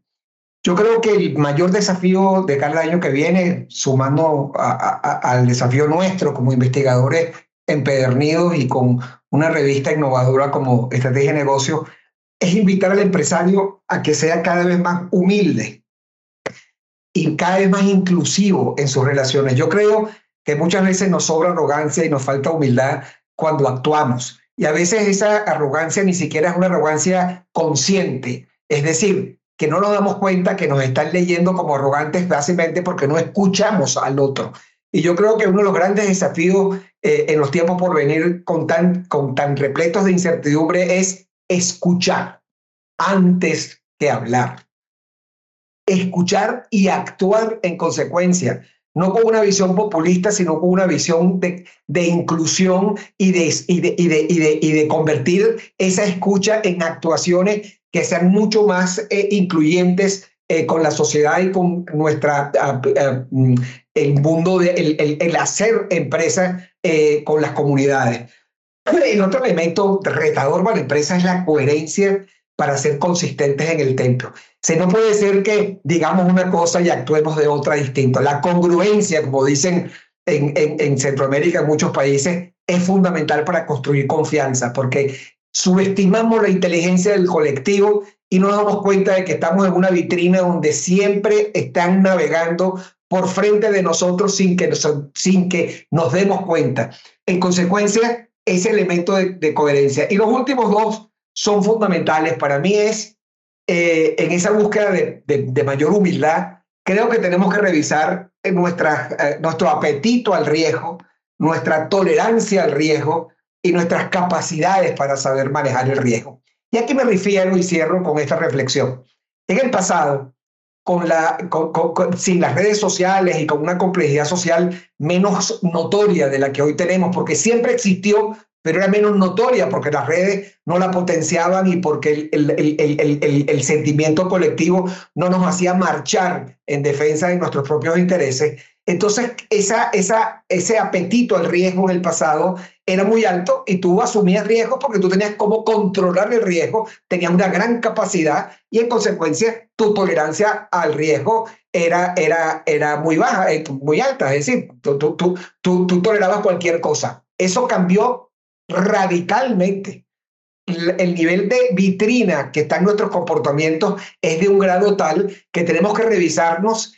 Yo creo que el mayor desafío de cada año que viene, sumando al desafío nuestro como investigadores empedernidos y con una revista innovadora como Estrategia de Negocio, es invitar al empresario a que sea cada vez más humilde y cada vez más inclusivo en sus relaciones. Yo creo que muchas veces nos sobra arrogancia y nos falta humildad cuando actuamos. Y a veces esa arrogancia ni siquiera es una arrogancia consciente. Es decir, que no nos damos cuenta que nos están leyendo como arrogantes básicamente porque no escuchamos al otro. Y yo creo que uno de los grandes desafíos eh, en los tiempos por venir con tan, con tan repletos de incertidumbre es escuchar antes que hablar. Escuchar y actuar en consecuencia no con una visión populista, sino con una visión de, de inclusión y de, y, de, y, de, y, de, convertir esa escucha en actuaciones que sean mucho más eh, incluyentes eh, con la sociedad y con nuestra, mm, el mundo, de, el, el, hacer empresa eh, con las comunidades. El otro elemento retador para la empresa es la coherencia para ser consistentes en el templo. Se no puede ser que digamos una cosa y actuemos de otra distinta. La congruencia, como dicen en, en, en Centroamérica, en muchos países, es fundamental para construir confianza, porque subestimamos la inteligencia del colectivo y no nos damos cuenta de que estamos en una vitrina donde siempre están navegando por frente de nosotros sin que nos, sin que nos demos cuenta. En consecuencia, ese elemento de coherencia. Y los últimos dos son fundamentales. Para mí es, eh, en esa búsqueda de, de, mayor humildad, creo que tenemos que revisar nuestra, eh, nuestro apetito al riesgo, nuestra tolerancia al riesgo y nuestras capacidades para saber manejar el riesgo. Y aquí me refiero y cierro con esta reflexión. En el pasado, con la, con, sin las redes sociales y con una complejidad social menos notoria de la que hoy tenemos, porque siempre existió pero era menos notoria porque las redes no la potenciaban y porque el, el, el, el, sentimiento colectivo no nos hacía marchar en defensa de nuestros propios intereses. Entonces, esa, esa, ese apetito al riesgo en el pasado era muy alto y tú asumías riesgo porque tú tenías cómo controlar el riesgo, tenías una gran capacidad y en consecuencia tu tolerancia al riesgo era, era, era muy baja, eh, muy alta, es decir, tú, tú, tú, tú, tú tolerabas cualquier cosa. Eso cambió radicalmente. El nivel de vitrina que está en nuestros comportamientos es de un grado tal que tenemos que revisarnos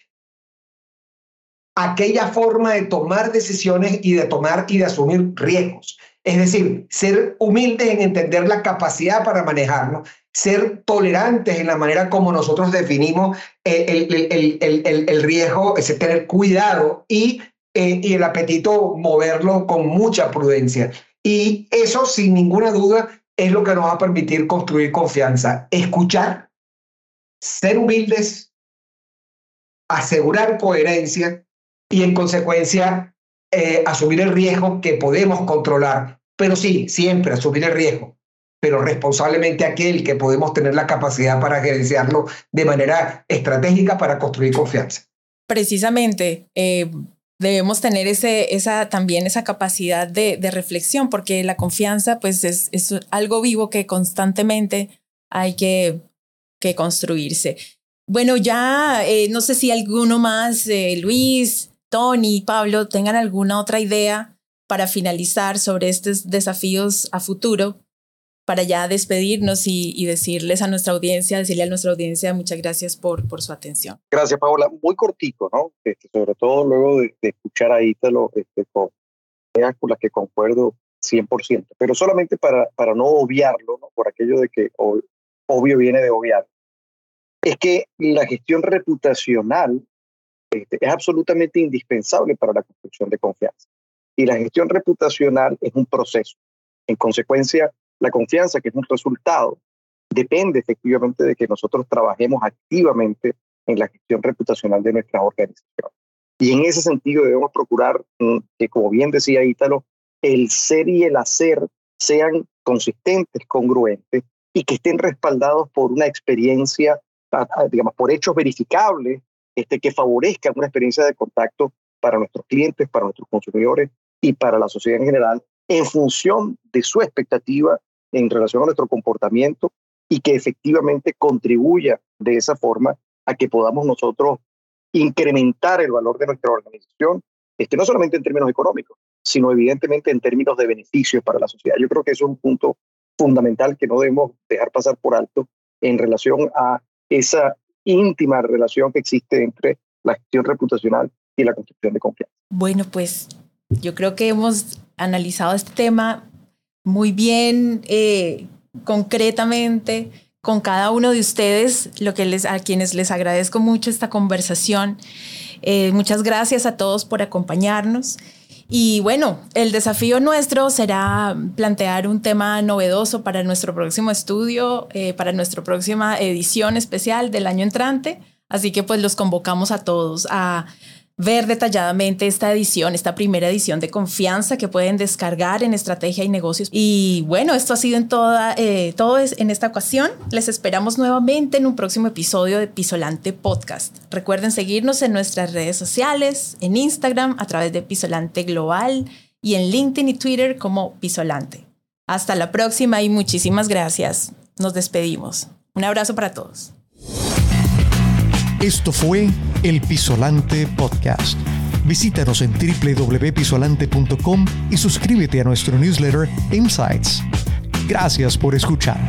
aquella forma de tomar decisiones y de tomar y de asumir riesgos. Es decir, ser humildes en entender la capacidad para manejarlo, ser tolerantes en la manera como nosotros definimos el, el, el, el riesgo, es tener cuidado y, eh, y el apetito moverlo con mucha prudencia. Y eso, sin ninguna duda, es lo que nos va a permitir construir confianza. Escuchar, ser humildes, asegurar coherencia y en consecuencia eh, asumir el riesgo que podemos controlar. Pero sí, siempre asumir el riesgo, pero responsablemente aquel que podemos tener la capacidad para gerenciarlo de manera estratégica para construir confianza. Precisamente, eh, debemos tener ese, esa, también esa capacidad de, reflexión, porque la confianza pues es, es, algo vivo que constantemente hay que, que construirse. Bueno, ya eh, no sé si alguno más, eh, Luis, Tony, Pablo, tengan alguna otra idea para finalizar sobre estos desafíos a futuro para ya despedirnos y, decirles a nuestra audiencia, decirle a nuestra audiencia muchas gracias por, por su atención. Gracias, Paola. Muy cortico, ¿no? Este, sobre todo luego de, escuchar a Ítalo este, con ideas con las que concuerdo 100%, pero solamente para, para no obviarlo, ¿no? por aquello de que obvio viene de obviar, es que la gestión reputacional este, es absolutamente indispensable para la construcción de confianza. Y la gestión reputacional es un proceso. En consecuencia, la confianza, que es un resultado, depende efectivamente de que nosotros trabajemos activamente en la gestión reputacional de nuestras organizaciones. Y en ese sentido debemos procurar mm, que, como bien decía Ítalo, el ser y el hacer sean consistentes, congruentes y que estén respaldados por una experiencia, digamos, por hechos verificables este, que favorezcan una experiencia de contacto para nuestros clientes, para nuestros consumidores y para la sociedad en general, en función de su expectativa en relación a nuestro comportamiento y que efectivamente contribuya de esa forma a que podamos nosotros incrementar el valor de nuestra organización, este, no solamente en términos económicos, sino evidentemente en términos de beneficios para la sociedad. Yo creo que eso es un punto fundamental que no debemos dejar pasar por alto en relación a esa íntima relación que existe entre la gestión reputacional y la construcción de confianza. Bueno, pues yo creo que hemos analizado este tema muy bien eh, concretamente con cada uno de ustedes, lo que les, a quienes les agradezco mucho esta conversación. Eh, muchas gracias a todos por acompañarnos. Y bueno, el desafío nuestro será plantear un tema novedoso para nuestro próximo estudio, eh, para nuestra próxima edición especial del año entrante. Así que pues los convocamos a todos a ver detalladamente esta edición, esta primera edición de confianza que pueden descargar en Estrategia y Negocios. Y bueno, esto ha sido en toda, eh, todo en esta ocasión. Les esperamos nuevamente en un próximo episodio de Pisolante Podcast. Recuerden seguirnos en nuestras redes sociales, en Instagram a través de Pisolante Global y en LinkedIn y Twitter como Pisolante. Hasta la próxima y muchísimas gracias. Nos despedimos. Un abrazo para todos. Esto fue El Pisolante Podcast. Visítanos en www.pisolante.com y suscríbete a nuestro newsletter Insights. Gracias por escuchar.